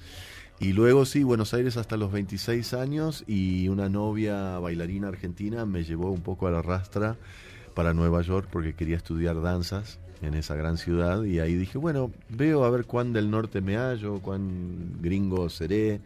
Y luego sí, Buenos Aires hasta los 26 años y una novia bailarina argentina me llevó un poco a la rastra para Nueva York porque quería estudiar danzas en esa gran ciudad y ahí dije, bueno, veo a ver cuán del norte me hallo, cuán gringo seré.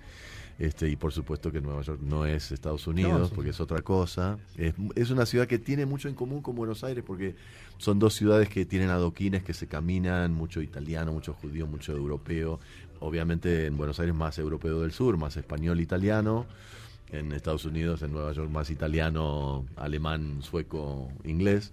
Este, y por supuesto que Nueva York no es Estados Unidos, No, sí. porque es otra cosa. Es, es una ciudad que tiene mucho en común con Buenos Aires, porque son dos ciudades que tienen adoquines que se caminan, mucho italiano, mucho judío, mucho europeo. Obviamente en Buenos Aires más europeo del sur, más español, italiano. En Estados Unidos, en Nueva York, más italiano, alemán, sueco, inglés.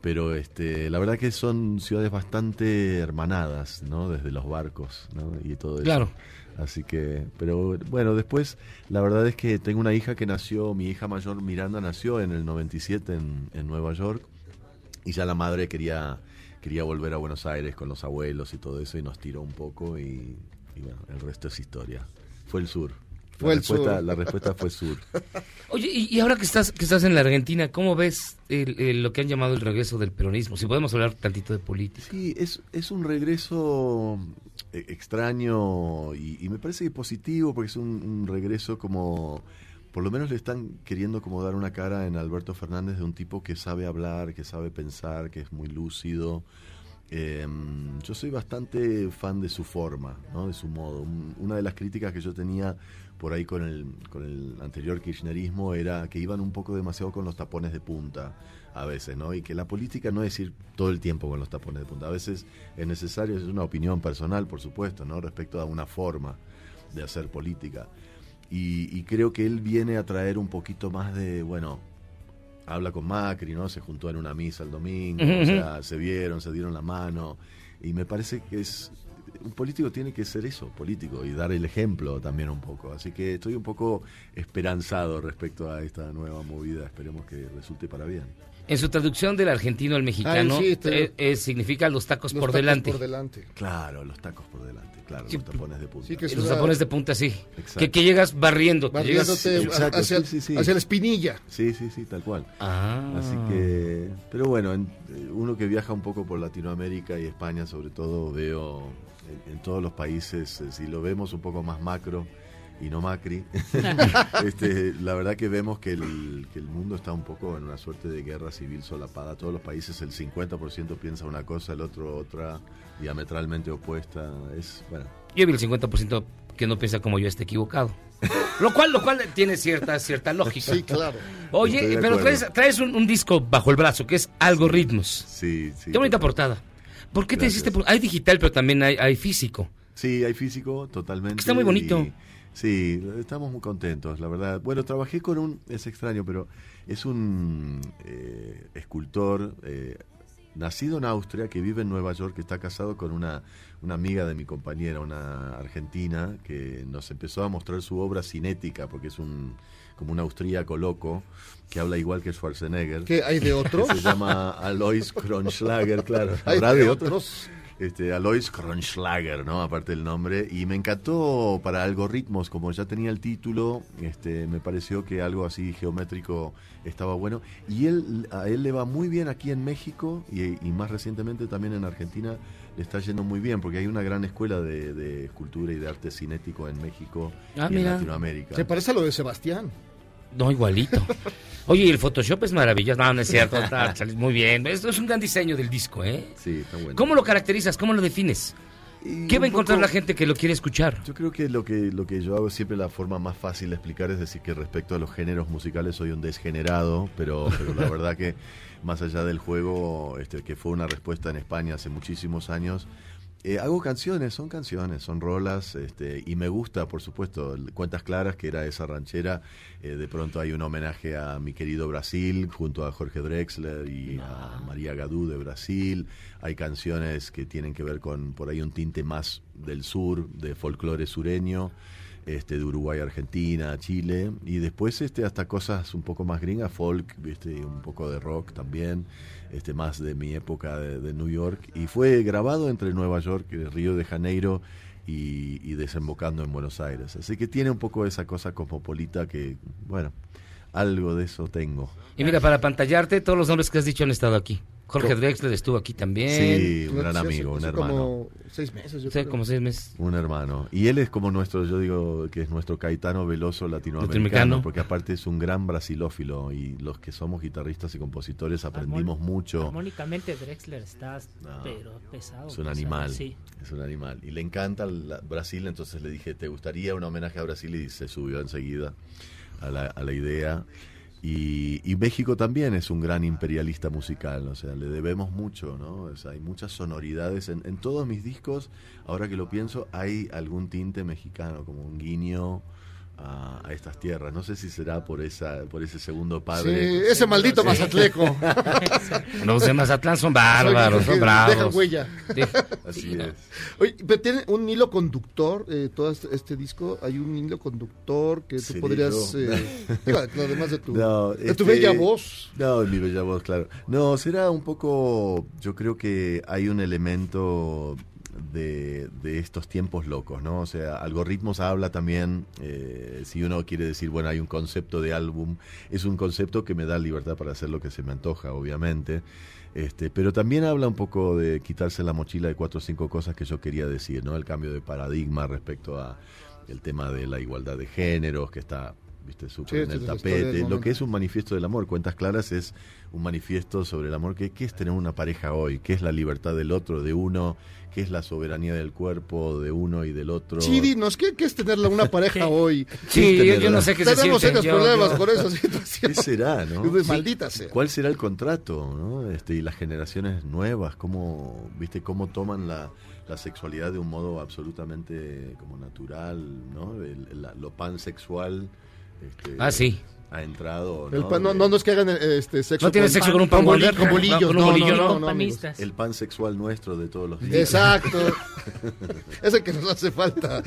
Pero este, la verdad que son ciudades bastante hermanadas, ¿no? Desde los barcos, ¿no? Y todo eso. Claro. Así que, pero bueno, después la verdad es que tengo una hija que nació, mi hija mayor Miranda nació en el 97 en, en Nueva York y ya la madre quería quería volver a Buenos Aires con los abuelos y todo eso y nos tiró un poco y, y bueno, el resto es historia. Fue el sur. Fue la, el respuesta, sur. la respuesta fue sur. *laughs* Oye, y, y ahora que estás, que estás en la Argentina, ¿cómo ves el- el- lo que han llamado el regreso del peronismo? Si podemos hablar tantito de política. Sí, es, es un regreso eh, extraño y, y me parece que positivo porque es un, un regreso como, por lo menos le están queriendo como dar una cara en Alberto Fernández de un tipo que sabe hablar, que sabe pensar, que es muy lúcido. Eh, yo soy bastante fan de su forma, ¿no? de su modo. Un- una de las críticas que yo tenía por ahí con el, con el anterior kirchnerismo era que iban un poco demasiado con los tapones de punta. a veces, ¿no? Y que la política no es ir todo el tiempo con los tapones de punta. A veces es necesario, es una opinión personal, por supuesto, ¿no? Respecto a una forma de hacer política. Y, y creo que él viene a traer un poquito más de, bueno, habla con Macri, ¿no? Se juntó en una misa el domingo, o sea, se vieron, se dieron la mano. Y me parece que es. Un político tiene que ser eso, político, y dar el ejemplo también un poco. Así que estoy un poco esperanzado respecto a esta nueva movida. Esperemos que resulte para bien. En su traducción del argentino al mexicano, Ay, sí, te- eh, eh, significa los tacos Los por tacos delante. por delante. Claro, los tacos por delante, claro, Sí, los tapones de punta. Sí, que los una- tapones de punta, sí. Exacto. Que, que llegas barriendo. que llegas- Exacto, hacia, sí, sí, sí. hacia la espinilla. Sí, sí, sí, tal cual. Ah. Así que, pero bueno, en- eh, uno que viaja un poco por Latinoamérica y España sobre todo, veo en, en todos los países, si lo vemos un poco más macro y no macri, *laughs* este, la verdad que vemos que el, que el mundo está un poco en una suerte de guerra civil solapada. Todos los países el 50% piensa una cosa, el otro otra, diametralmente opuesta. Es, bueno, Yo vi el 50% que no piensa como yo está equivocado. Lo cual, lo cual tiene cierta, cierta lógica. Sí, claro. Oye, pero traes, traes un, un disco bajo el brazo que es Algoritmos. Sí, sí. Qué bonita portada. ¿Por qué te Gracias. hiciste? por- Hay digital, pero también hay, hay físico. Sí, hay físico, totalmente. Está muy bonito. y- sí, estamos muy contentos, la verdad. Bueno, trabajé con un, es extraño, pero es un eh, escultor eh, nacido en Austria que vive en Nueva York, que está casado con una, una amiga de mi compañera, una argentina, que nos empezó a mostrar su obra cinética, porque es un como un austríaco loco que habla igual que Schwarzenegger. ¿Qué, hay de otros? *laughs* Se llama Alois Kronschlager, claro. *laughs* Hay ¿Habrá de de otros. otros? Este, Alois Kronschlager, ¿no? Aparte del nombre. Y me encantó para algoritmos, como ya tenía el título, este, me pareció que algo así geométrico estaba bueno. Y él, a él le va muy bien aquí en México y, y más recientemente también en Argentina le está yendo muy bien, porque hay una gran escuela de, de escultura y de arte cinético en México Ah, y en. Latinoamérica. Se parece a lo de Sebastián. No, igualito. *laughs* Oye, y el Photoshop es maravilloso. No, no es cierto. Está, *laughs* muy bien. Esto es un gran diseño del disco, ¿eh? Sí, está bueno. ¿Cómo lo caracterizas? ¿Cómo lo defines? Y ¿Qué va a encontrar poco- la gente que lo quiere escuchar? Yo creo que lo que lo que yo hago siempre la forma más fácil de explicar es decir que respecto a los géneros musicales soy un desgenerado, pero, pero la *laughs* verdad que más allá del juego, este, que fue una respuesta en España hace muchísimos años, eh, hago canciones, son canciones, son rolas, este, y me gusta, por supuesto, Cuentas Claras, que era esa ranchera, eh, de pronto hay un homenaje a mi querido Brasil, junto a Jorge Drexler y a María Gadú de Brasil, hay canciones que tienen que ver con, por ahí, un tinte más del sur, de folclore sureño, este, de Uruguay, Argentina, Chile, y después este, hasta cosas un poco más gringas, folk, ¿viste? un poco de rock también, este, más de mi época de, New York, y fue grabado entre Nueva York y Río de Janeiro y, y desembocando en Buenos Aires. Así que tiene un poco esa cosa cosmopolita que, bueno, algo de eso tengo. Y mira, para pantallarte, todos los nombres que has dicho han estado aquí. Jorge Drexler estuvo aquí también. Sí, un gran amigo, un hermano. como seis meses, yo Sí, creo. como seis meses. Un hermano. Y él es como nuestro, yo digo que es nuestro Caetano Veloso latinoamericano, Latinoamericano. porque aparte es un gran brasilófilo y los que somos guitarristas y compositores aprendimos mucho. Armónicamente Drexler está pero pesado. Es un pesado, animal, Sí. es un animal. Y le encanta la- Brasil, entonces le dije, ¿te gustaría un homenaje a Brasil? Y se subió enseguida a la, a la idea. Y, y México también es un gran imperialista musical, o sea, le debemos mucho, ¿no? O sea, hay muchas sonoridades. En, en todos mis discos, ahora que lo pienso, hay algún tinte mexicano, como un guiño a, a estas tierras. No sé si será por esa por ese segundo padre. Sí, ese maldito mazatleco. *laughs* *laughs* Los de Mazatlán son bárbaros, son bravos. Dejan huella. Así Sí, es. Oye, pero tiene un hilo conductor, eh, todo este, este disco, hay un hilo conductor que tú ¿Seré podrías, eh, *laughs* además de tu, No, de tu este, bella voz. No, mi bella voz, claro. No, será un poco, yo creo que hay un elemento de, de estos tiempos locos, ¿no? O sea, algoritmos habla también, eh, si uno quiere decir, bueno, hay un concepto de álbum, es un concepto que me da libertad para hacer lo que se me antoja, obviamente. Este, pero también habla un poco de quitarse la mochila de cuatro o cinco cosas que yo quería decir, ¿no? El cambio de paradigma respecto a el tema de la igualdad de géneros, que está viste, súper Sí, en el tapete. Lo que es un manifiesto del amor, Cuentas Claras es un manifiesto sobre el amor. ¿Qué, qué es tener una pareja hoy? ¿Qué es la libertad del otro, de uno? ¿Qué es la soberanía del cuerpo, de uno y del otro? Sí, dinos, ¿qué, qué es tenerla una pareja *laughs* hoy? Sí, yo- yo no sé qué se Tenemos serios problemas yo- con esa *laughs* situación. ¿Qué será, no? Maldita sea. ¿Cuál será el contrato, no? Este, y las generaciones nuevas, cómo, viste, cómo toman la, la sexualidad de un modo absolutamente como natural, ¿no? El- la- lo pansexual. Este, Ah, sí. Ha entrado, El ¿no? pan- no, no, no es que hagan eh, este, sexo ¿No tienes sexo con un pan con bolillos. Con un no, bolillo, no. El pan sexual nuestro de todos los días. Exacto. *laughs* es el que nos hace falta.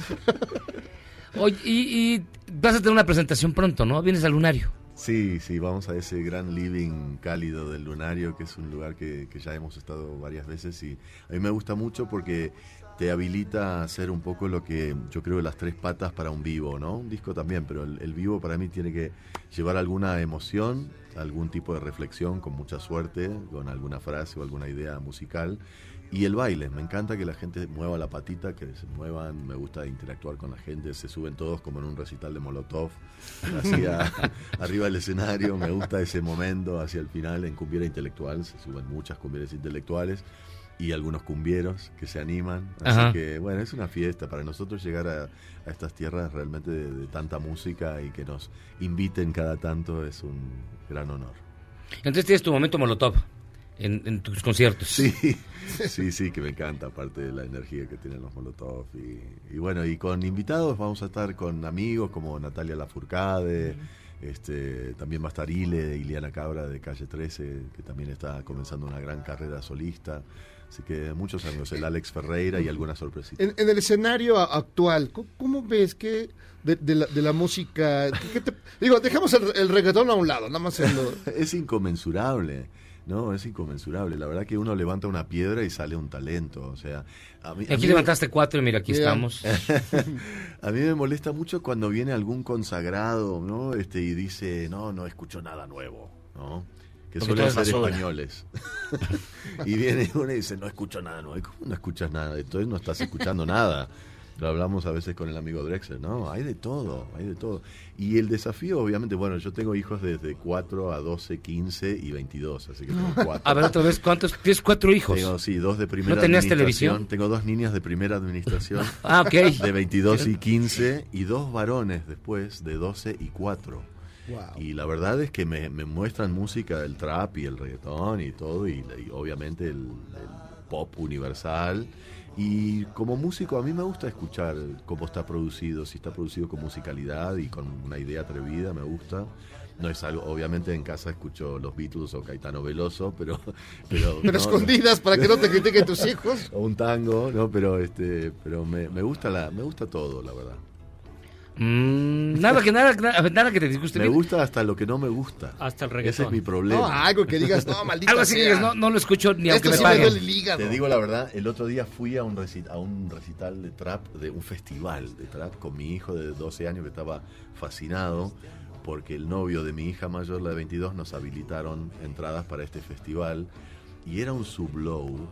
*laughs* Oye, y, y vas a tener una presentación pronto, ¿no? Vienes al lunario. Sí, sí, vamos a ese gran living cálido del Lunario, que es un lugar que, que ya hemos estado varias veces y a mí me gusta mucho porque te habilita a hacer un poco lo que yo creo las tres patas para un vivo, ¿no? Un disco también, pero el, el vivo para mí tiene que llevar alguna emoción, algún tipo de reflexión, con mucha suerte, con alguna frase o alguna idea musical. Y el baile, me encanta que la gente mueva la patita, que se muevan, me gusta interactuar con la gente, se suben todos como en un recital de Molotov, hacia *laughs* arriba del escenario, me gusta ese momento hacia el final en cumbiera intelectual, se suben muchas cumbieras intelectuales y algunos cumbieros que se animan, así Ajá. que bueno, es una fiesta para nosotros llegar a, a estas tierras realmente de, de tanta música y que nos inviten cada tanto es un gran honor. Entonces tienes tu momento Molotov en, en tus conciertos. Sí, *laughs* sí, sí, que me encanta, aparte de la energía que tienen los Molotov. Y, y bueno, y con invitados vamos a estar con amigos como Natalia Lafourcade, este, también va a estar Ile, Iliana Cabra de Calle 13, que también está comenzando una gran carrera solista. Así que muchos amigos, el Alex Ferreira y algunas sorpresitas. En, en el escenario actual, ¿cómo, cómo ves que de, de la, de la música? ¿qué te- digo, dejamos el, el reggaetón a un lado, nada más lo- *laughs* es inconmensurable. No, es inconmensurable. La verdad que uno levanta una piedra y sale un talento. O sea, a mí, a Aquí mí- levantaste cuatro y mira, aquí estamos. *laughs* a mí me molesta mucho cuando viene algún consagrado, ¿no? Este y dice, no, no escucho nada nuevo, ¿no? Que Porque suelen ser españoles. *laughs* y viene uno y dice, no escucho nada. ¿Y ¿Cómo no escuchas nada? Entonces no estás escuchando nada. Lo hablamos a veces con el amigo Drexler, ¿no? Hay de todo, hay de todo. Y el desafío, obviamente, bueno, yo tengo hijos desde 4 a 12, 15 y 22, así que tengo cuatro. *laughs* A ver, otra vez, ¿cuántos? Tienes cuatro hijos. Tengo, sí, dos de primera ¿No tenías televisión? Tengo dos niñas de primera administración. *laughs* Ah, ok. De 22 y 15 y dos varones después de 12 y 4. Y la verdad es que me, me muestran música del trap y el reggaetón y todo, y, y obviamente el, el pop universal. Y como músico a mí me gusta escuchar cómo está producido, si está producido con musicalidad y con una idea atrevida, me gusta. No es algo, obviamente en casa escucho los Beatles o Caetano Veloso, pero... *laughs* Pero, *laughs* Pero no, escondidas para que no te *laughs* critiquen tus hijos. o un tango, ¿no? Pero este, pero me, me gusta la, me gusta todo, la verdad. Mm, nada que nada, nada, nada que te disguste. Me gusta hasta lo que no me gusta. Hasta el Ese reggaetón. es mi problema. No, algo que digas, no, *laughs* maldita Algo así que digas, no, no lo escucho ni aunque Esto me sí me paguen. el hígado. Te digo la verdad, el otro día fui a un, reci- a un recital de trap, de un festival de trap con mi hijo de 12 años que estaba fascinado porque el novio de mi hija mayor, la de 22, nos habilitaron entradas para este festival y era un sublow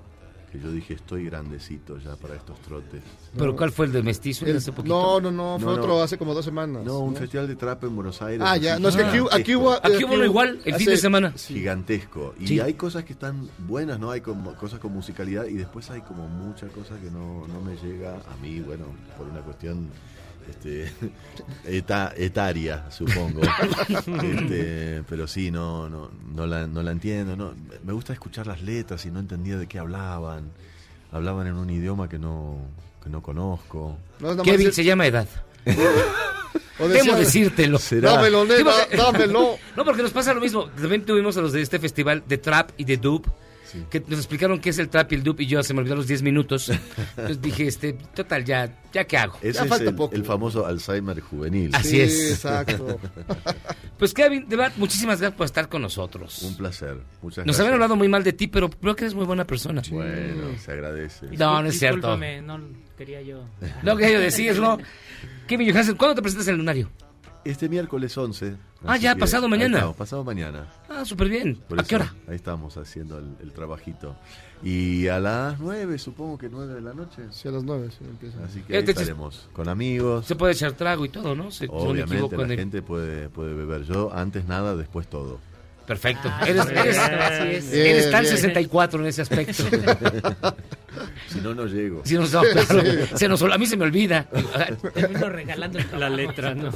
que yo dije, estoy grandecito ya para estos trotes. ¿Pero cuál fue el de mestizo El- hace poquito? no, no, no, fue No, no. otro hace como dos semanas. No, un festival de trap en Buenos Aires. Ah, ya, no, es que aquí, aquí hubo... Aquí hubo uno igual, el fin de semana. gigantesco. Y Sí. hay cosas que están buenas, ¿no? Hay como cosas con musicalidad y después hay como mucha cosa que no, no me llega a mí, bueno, por una cuestión este, *laughs* eta- etaria, supongo. *laughs* Este, pero sí, no, no, no, la, no la entiendo. No. Me gusta escuchar las letras y no entendía de qué hablaban. Hablaban en un idioma que no, que no conozco. No, Kevin se llama edad. *laughs* o Temo decía- decírtelo. ¿Será? Dámelo, nena, dámelo. No, porque nos pasa lo mismo. También tuvimos a los de este festival de trap y de dub. Que nos explicaron qué es el trap y el dub y yo se me olvidó los 10 minutos. *laughs* Entonces dije, este, total, ya, ya qué hago. Ese Ya es falta el, poco. el famoso Alzheimer juvenil. Así Sí, es. exacto. *laughs* Pues Kevin, de verdad, muchísimas gracias por estar con nosotros. Un placer. Muchas Nos gracias. habían hablado muy mal de ti, pero creo que eres muy buena persona. Bueno, se agradece. No, no es cierto. No quería yo. No quería decirlo. Kevin Johansen, ¿cuándo te presentas en el lunario? Este miércoles 11. Ah, ya, que pasado mañana. estamos, pasado mañana. Ah, súper bien. Por ¿A qué eso, hora? Ahí estamos haciendo el, el trabajito. Y a las 9, supongo que 9 de la noche. Sí, a las 9 sí, empieza. Así que ahí estaremos con amigos. Se puede echar trago y todo, ¿no? Se, si no me Obviamente la el- gente puede, puede beber. Yo antes nada, después todo. Perfecto. Ah, eres, muy eres, bien. Así es. eres tan bien. 64 en ese aspecto. *laughs* Si no, no llego. Si no, no, *laughs* claro, se nos, a mí se me olvida. Termino regalando La letra, ¿no?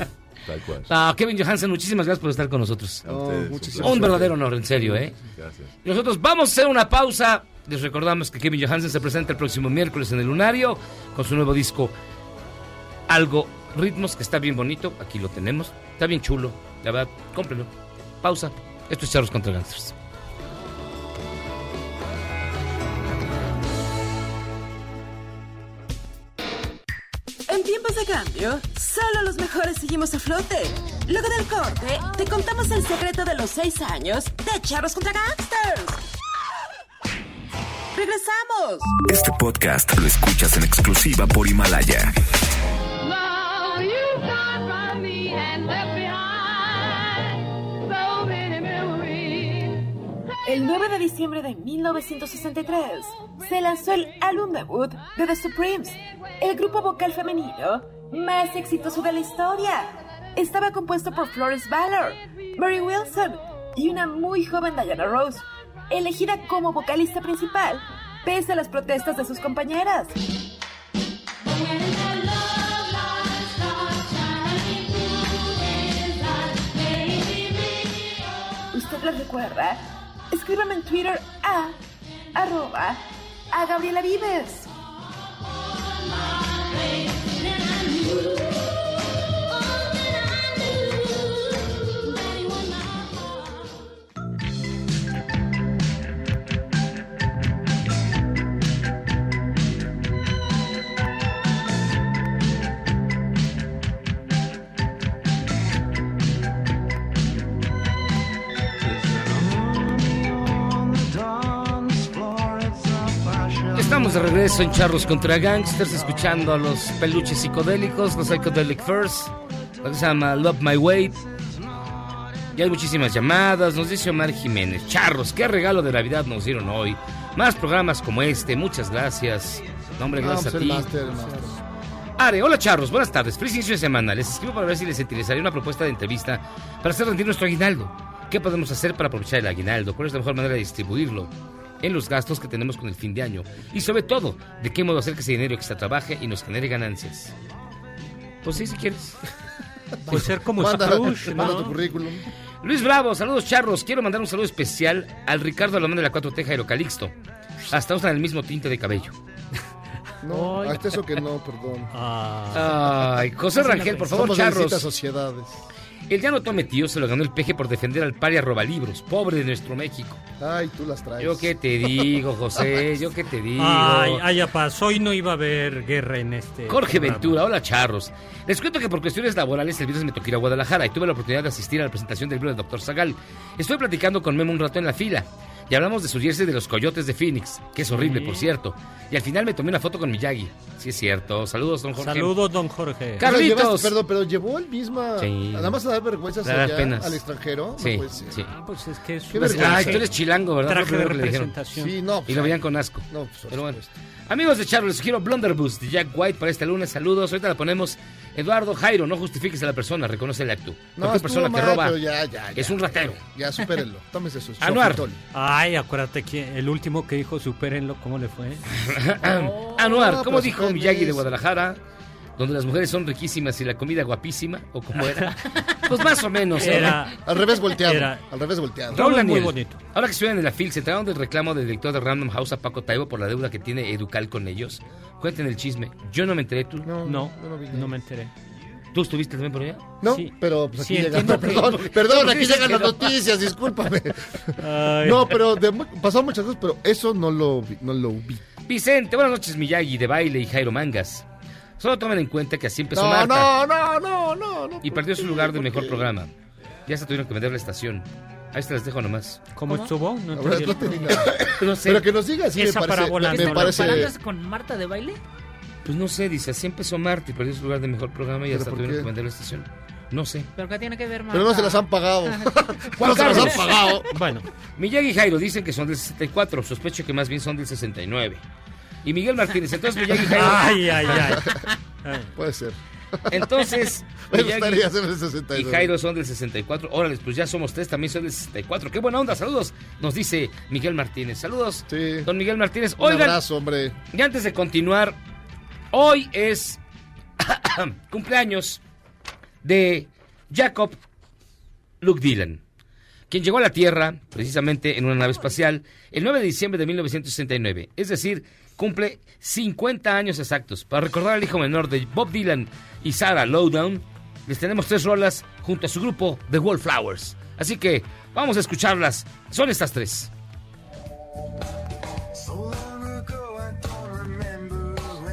Tal cual. Ah, Kevin Johansen, muchísimas gracias por estar con nosotros. Ustedes, Un verdadero honor, en serio, ¿eh? Gracias. Nosotros vamos a hacer una pausa. Les recordamos que Kevin Johansen se presenta el próximo miércoles en el Lunario con su nuevo disco Algo Ritmos, que está bien bonito. Aquí lo tenemos. Está bien chulo. La verdad, cómprenlo. Pausa. Esto es Charros contra Gangsters. En tiempos de cambio, solo los mejores seguimos a flote. Luego del corte, te contamos el secreto de los seis años de Charros contra Gangsters. ¡Regresamos! Este podcast lo escuchas en exclusiva por Himalaya. El 9 de diciembre de 1963 se lanzó el álbum debut de The Supremes, el grupo vocal femenino más exitoso de la historia. Estaba compuesto por Florence Valor, Mary Wilson y una muy joven Diana Rose, elegida como vocalista principal pese a las protestas de sus compañeras. ¿Usted lo recuerda? Escríbame en Twitter a arroba a Gabriela Vives. Estamos de regreso en Charros contra Gangsters, escuchando a los peluches psicodélicos, los Psychedelic First, lo que se llama Love My Way. Y hay muchísimas llamadas, nos dice Omar Jiménez. Charros, qué regalo de Navidad nos dieron hoy. Más programas como este, muchas gracias. No, hombre, Ah, gracias pues a ti. máster. Are, hola charros, buenas tardes. Feliz inicio de semana. Les escribo para ver si les interesaría una propuesta de entrevista para hacer rendir nuestro aguinaldo. ¿Qué podemos hacer para aprovechar el aguinaldo? ¿Cuál es la mejor manera de distribuirlo? En los gastos que tenemos con el fin de año. Y sobre todo, de qué modo hacer que ese dinero extra trabaje y nos genere ganancias. Pues sí, si quieres. *laughs* Pues ser como Manda, Scrooge, ¿no? manda tu currículum. Luis Bravo, saludos charros. Quiero mandar un saludo especial al Ricardo Alamán de la 4 Teja Jairo Calixto. Hasta usan el mismo tinte de cabello. *laughs* No, hasta eso que no, perdón. Ah, Ay, José Rangel, por favor, Somos charros. sociedades. El ya no tome tío se lo ganó el peje por defender al paria robalibros, pobre de nuestro México. Ay, tú las traes. Yo qué te digo, José, yo qué te digo. ay, ay, apaz, hoy no iba a haber guerra en este. Jorge programa. Ventura, hola charros. Les cuento que por cuestiones laborales el viernes me tocó ir a Guadalajara y tuve la oportunidad de asistir a la presentación del libro del Dr. Zagal. Estuve platicando con Memo un rato en la fila y hablamos de su jersey de los coyotes de Phoenix, que es horrible, Sí. por cierto. Y al final me tomé una foto con Miyagi. Sí, es cierto. Saludos, don Jorge. Saludos, don Jorge. Car- Carlitos. Pero perdón, pero llevó el misma. Sí. Nada más a dar vergüenza Le da allá penas. al extranjero. Sí, no puede ser. sí. Ah, pues es que es Qué un vergüenza. Ay, tú eres chilango, ¿verdad? traje de primero que le dijeron. representación. Sí, no. Y lo veían con asco. No, pues, Pero bueno. Amigos de Charles, les quiero Blunderbuss de Jack White para este lunes. Saludos. Ahorita la ponemos. Eduardo Jairo, no justifiques a la persona, reconoce el acto. No, estuvo persona que mal, roba pero ya, ya, es un ratero. Ya, supérenlo. Tómese su Anuar. sofitol. Ay, acuérdate que el último que dijo, supérenlo, ¿cómo le fue? *laughs* Anuar, ¿cómo pero dijo Miyagi de. Guadalajara? Donde las mujeres son riquísimas y la comida guapísima, ¿o cómo era? *laughs* pues más o menos. ¿eh? Era, Al revés volteado. Era- Al revés volteado. Raúl muy Daniel, bonito. ahora que estuvieron en la FIL, se trataron del reclamo del director de Random House a Paco Taibo por la deuda que tiene Educal con ellos. Cuenten el chisme. Yo no me enteré, ¿tú? No, No, no me enteré. ¿Tú estuviste también por allá? No, Sí. pero pues aquí Sí, llegan. entiendo que- Perdón, perdón, aquí llegan las no? noticias, discúlpame. Ay. No, pero de, pasaron muchas cosas, pero eso no lo vi. No lo vi. Vicente, buenas noches, Miyagi de baile y Jairo Mangas. Solo tomen en cuenta que así empezó No, Marta no, no, no, no, no. y ¿por perdió su lugar del ¿Por mejor programa. Ya se tuvieron que vender la estación. Ahí se las dejo nomás. ¿Cómo estuvo? No no te. *laughs* No sé. Pero que nos diga, sí, Y me esa parece. parábola me- no me la- parece. ¿Comparandas con Marta de baile? Pues no sé, dice, así empezó Marta y perdió su lugar del mejor programa y ¿Pero hasta por tuvieron que vender la estación. No sé. ¿Pero qué tiene que ver, Pero no se las han pagado. *laughs* No se las han pagado. *laughs* Bueno, Miyagi y Jairo dicen que son del 64. Sospecho que más bien son del 69. Y Miguel Martínez, entonces Miyagi y Jairo. Ay, ay, ay. *laughs* Puede ser. Entonces, Me Miyagi gustaría ser del 69. y Jairo son del 64. Órale, pues ya somos tres, también son del 64. Qué buena onda, saludos. Nos dice Miguel Martínez. Saludos, don Miguel Martínez. Un Oigan, abrazo, hombre. y antes de continuar, hoy es *coughs* cumpleaños de Jacob Luke Dylan, quien llegó a la Tierra precisamente en una nave espacial el 9 de diciembre de 1969. Es decir, cumple 50 años exactos. Para recordar al hijo menor de Bob Dylan y Sarah Lowdown, les tenemos tres rolas junto a su grupo The Wallflowers. Así que vamos a escucharlas. Son estas tres.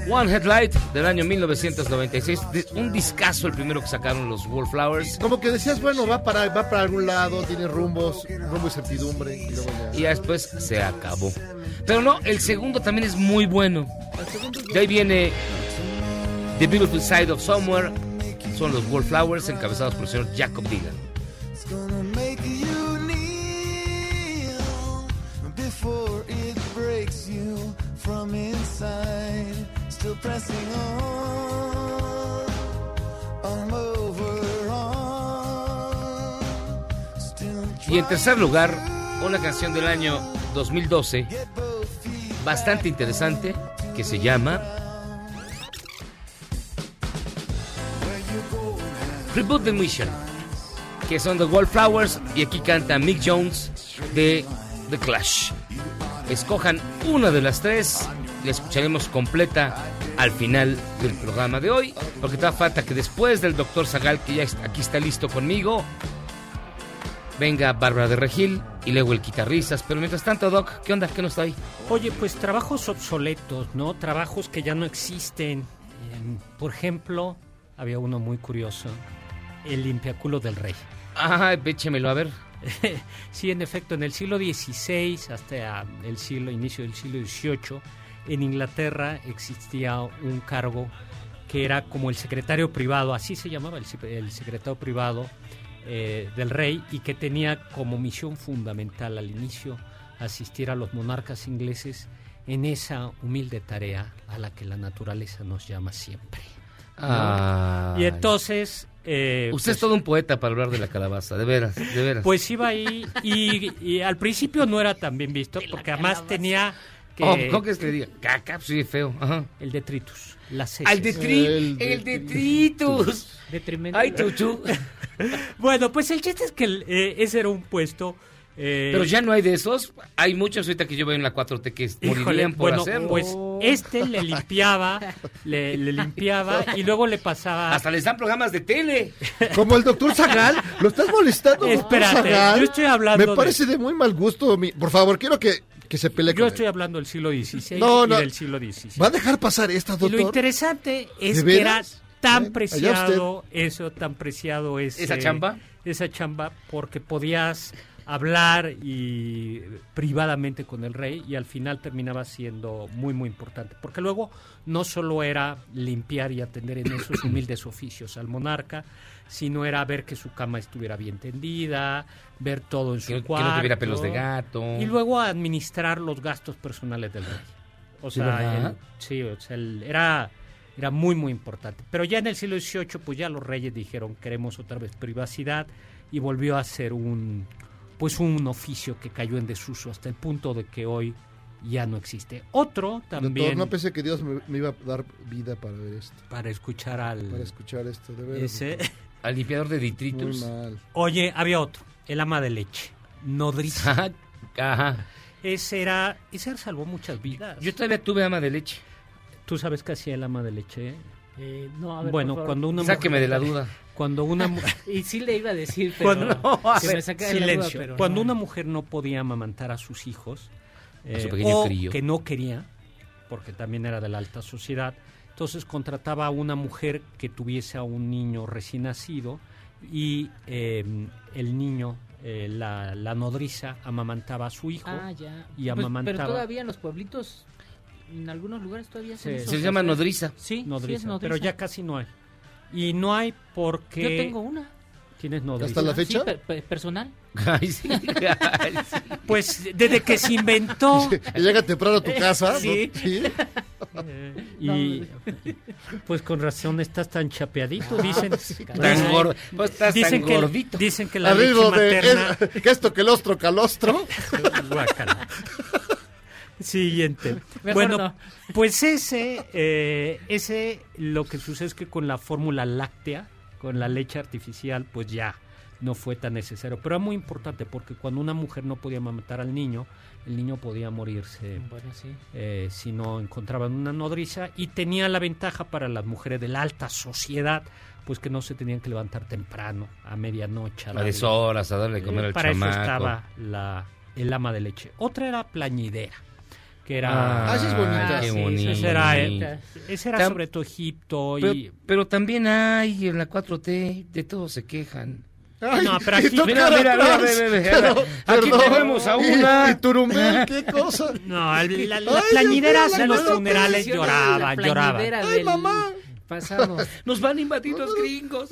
One Headlight del año 1996, de- un discazo el primero que sacaron los Wallflowers. Como que decías, bueno, va para, va para algún lado, tiene rumbos, rumbo y certidumbre. Y luego ya. y ya después se acabó. Pero no, el segundo también es muy bueno. De ahí viene The Beautiful Side of Somewhere. Son los Wallflowers encabezados por el señor Jacob Dylan. gonna make you kneel before it breaks you from inside. Still pressing on, over. Still Y en tercer lugar, una canción del año 2012, bastante interesante, que se llama Reboot the Mission, que son The Wallflowers y aquí canta Mick Jones de The Clash. Escojan una de las tres, la escucharemos completa al final del programa de hoy, porque todavía falta que después del Dr. Zagal, que ya aquí está listo conmigo, venga Bárbara de Regil y luego el guitarristas. Pero mientras tanto, Doc, ¿qué onda? ¿Qué no está ahí? Oye, pues trabajos obsoletos, ¿no? Trabajos que ya no existen. Em, por ejemplo, había uno muy curioso, el limpiaculo del rey. Ah, échemelo a ver. *laughs* sí, en efecto, en el siglo XVI hasta el siglo inicio del siglo XVIII, en Inglaterra existía un cargo que era como el secretario privado, así se llamaba el, el secretario privado eh, del rey y que tenía como misión fundamental al inicio asistir a los monarcas ingleses en esa humilde tarea a la que la naturaleza nos llama siempre. Y entonces... eh, Usted es pues, todo un poeta para hablar de la calabaza, de veras, de veras. pues iba ahí y, y al principio no era tan bien visto porque además tenía que... Oh, ¿Cómo que es que le diga? Caca, sí, feo. Ajá. El detritus. Las Al heces. detri- el detritus. Detrimento. Ay, chuchu. *laughs* Bueno, pues el chiste es que el- eh, ese era un puesto... eh, Pero ya no hay de esos. Hay muchos ahorita que yo veo en la 4T que híjole, morirían por bueno, hacerlo. pues este le limpiaba, le, le limpiaba *laughs* y luego le pasaba... Hasta les dan programas de tele. *laughs* Como el doctor Zagal, ¿lo estás molestando, doctor Espérate, Zagal? yo estoy hablando Me de- parece de muy mal gusto. mi- Por favor, quiero que, que se pelee Yo con estoy hablando del siglo XVI No, y no. del siglo XVI. ¿Va a dejar pasar esta, Y doctor? lo interesante es ¿De que era tan preciado eso, tan preciado ese, ¿Esa chamba? Esa chamba, porque podías hablar y privadamente con el rey y al final terminaba siendo muy muy importante porque luego no solo era limpiar y atender en esos *coughs* humildes oficios al monarca sino era ver que su cama estuviera bien tendida ver todo en su Que no- que no cuarto tuviera pelos de gato. y luego administrar los gastos personales del rey o ¿De sea verdad? él- sí o sea él era era muy muy importante pero ya en el siglo XVIII pues ya los reyes dijeron queremos otra vez privacidad y volvió a ser un pues un oficio que cayó en desuso hasta el punto de que hoy ya no existe otro también Doctor, no pensé que Dios me, me iba a dar vida para ver esto. para escuchar al Para escuchar esto, de veras. ese doctor. Al limpiador de Muy detritus. mal. oye había otro el ama de leche nodriza *laughs* Ajá. ese era ese salvó muchas vidas Yo todavía tuve ama de leche. tú sabes qué hacía el ama de leche Eh, no, a ver, bueno cuando una Sáqueme mujer- de la duda. cuando una *laughs* Y sí le iba a decir, *laughs* pero cuando, que me saca de la duda, silencio. pero cuando no. una mujer no podía amamantar a sus hijos A su eh, pequeño o crío. que no quería, porque también era de la alta sociedad, entonces contrataba a una mujer que tuviese a un niño recién nacido y eh, el niño, eh, la, la nodriza, amamantaba a su hijo Ah, ya. y Pues, amamantaba. pero todavía en los pueblitos, en algunos lugares todavía Sí. Se eso. llama nodriza. Sí, sí nodriza, es nodriza. pero ya casi no hay. Y no hay por qué... Yo tengo una. ¿Tienes nodriza? ¿Hasta la Sí, fecha? per- per- personal. *laughs* Ay, sí. *laughs* Ay, sí. Pues desde que se inventó... *laughs* Llega temprano a tu casa. ¿no? Sí. Y pues con razón estás tan chapeadito, dicen. Tan gordo. Pues estás dicen tan que, gordito. Dicen que la leche de materna... es- que esto que el ostro calostro. *laughs* Siguiente. Mejor bueno, no. pues ese, eh, ese, lo que sucede es que con la fórmula láctea, con la leche artificial, pues ya no fue tan necesario. Pero es muy importante porque cuando una mujer no podía amamantar al niño, el niño podía morirse Bueno, sí. eh, si no encontraban una nodriza y tenía la ventaja para las mujeres de la alta sociedad pues que no se tenían que levantar temprano a medianoche A darle- deshoras, a darle de comer al para chamaco. eso estaba la el ama de leche otra era plañidera que era Ah, esa es bonita. Ah, sí, bonita. ese era, eh, ese era Tam- sobre todo Egipto Pero, y pero también hay en la 4T, de todos se quejan. Ay, No, pero aquí- Mira, mira, mira, Pero, aquí tenemos a una. Y, Turumel, qué cosa. no el- la- plañideras en los funerales lloraban lloraban Ay, mamá. Pasado. *laughs* Nos van a invadir los gringos.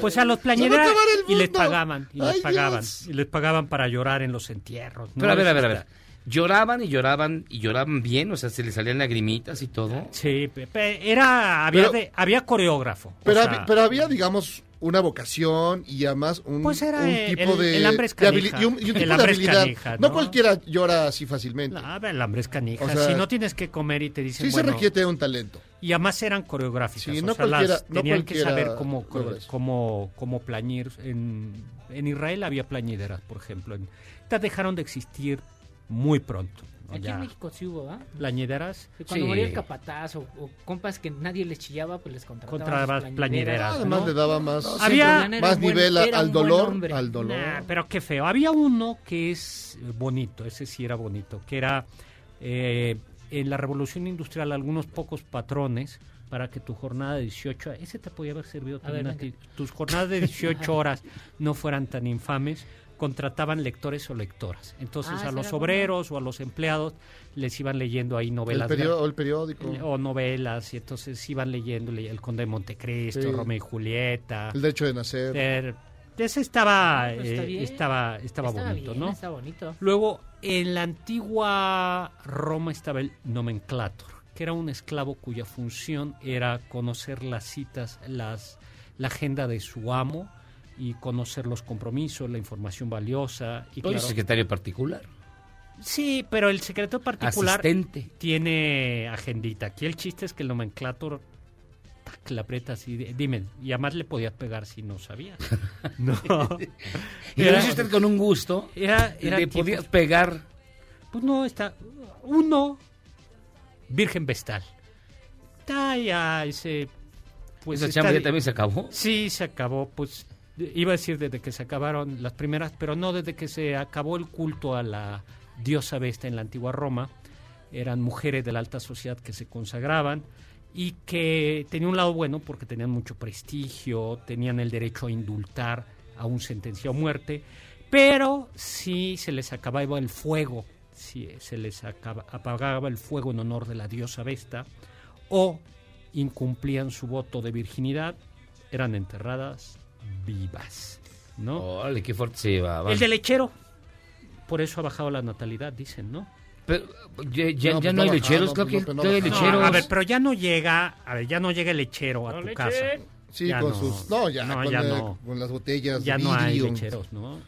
Pues a los plañideras y les pagaban, y les pagaban, y les pagaban para llorar en los entierros. ¿no? Pero a ver, a ver, a ver. Lloraban y lloraban y lloraban bien, o sea, se les salían lagrimitas y todo. Sí, era, había, Pero- de- había coreógrafo. o Pero, sea, hab- pero había, digamos, una vocación y además un, Pues era un el- tipo de, el hambre es de canija. y un, y un El tipo de hambre es habilidad. canija, ¿no? ¿no? cualquiera llora así fácilmente. no, el hambre es canija. O sea, si no tienes que comer y te dicen, sí se bueno, requiere un talento. y además eran coreográficas. Sí, o no sea, las tenían que saber cómo, cómo, cómo plañir. En, en Israel había plañideras, por ejemplo. En, estas dejaron de existir muy pronto. Aquí Ya, en México sí hubo, ¿ah? plañideras. Cuando Sí. moría el capataz o, o compas que nadie les chillaba, pues les contrataban. Sus plañideras, Además ¿no? le daba más, No, Había- más buen- nivel al dolor. Al dolor. Nah, pero qué feo. Había uno que es eh, bonito, ese sí era bonito, que era eh, en la revolución industrial algunos pocos patrones para que tu jornada de 18, ese te podía haber servido también ver, a ti, tus jornadas de 18 *laughs* horas no fueran tan infames, contrataban lectores o lectoras. Entonces Ah, a los obreros o a los empleados les iban leyendo ahí El, novelas. perio- el periódico. o novelas y entonces iban leyendo le- El Conde de Montecristo, Sí. Romeo y Julieta. El derecho de nacer. Eh, ese estaba, está eh, estaba, estaba, Estaba bonito, bien, ¿no? Está bonito. Luego, en la antigua Roma estaba el nomenclator, que era un esclavo cuya función era conocer las citas, las, la agenda de su amo y conocer los compromisos, la información valiosa. Y Todo claro, secretario particular. sí, pero el secreto particular Asistente. tiene agendita. Aquí el chiste es que el nomenclator tac, le aprieta así. de- Dime, y además le podías pegar si no sabías. *laughs* no. *laughs* Y lo hizo usted con un gusto. Era, era le tipo- podías pegar. Pues no, está. Uno, Virgen Vestal. Está ya ese. Pues Esa está chamba ya también se acabó. Sí, se acabó. Pues iba a decir desde que se acabaron las primeras, pero no desde que se acabó el culto a la diosa Vesta en la antigua Roma. Eran mujeres de la alta sociedad que se consagraban y que tenían un lado bueno porque tenían mucho prestigio, tenían el derecho a indultar a un sentenciado a muerte, pero si se les acababa el fuego, si se les apagaba el fuego en honor de la diosa Vesta, o incumplían su voto de virginidad, eran enterradas vivas, ¿no? Órale, qué fuerte se llevaba. El de lechero, por eso ha bajado la natalidad, dicen, ¿no? Pero ya, ya- No, ya pues no hay no lecheros, bajaba, creo que no, no todavía hay lecheros. a ver, pero ya no llega, a ver, ya no llega el lechero a tu casa. Sí, Ya con no. sus. No, ya, No, con, ya no. con las botellas. Ya no hay lecheros, ¿no?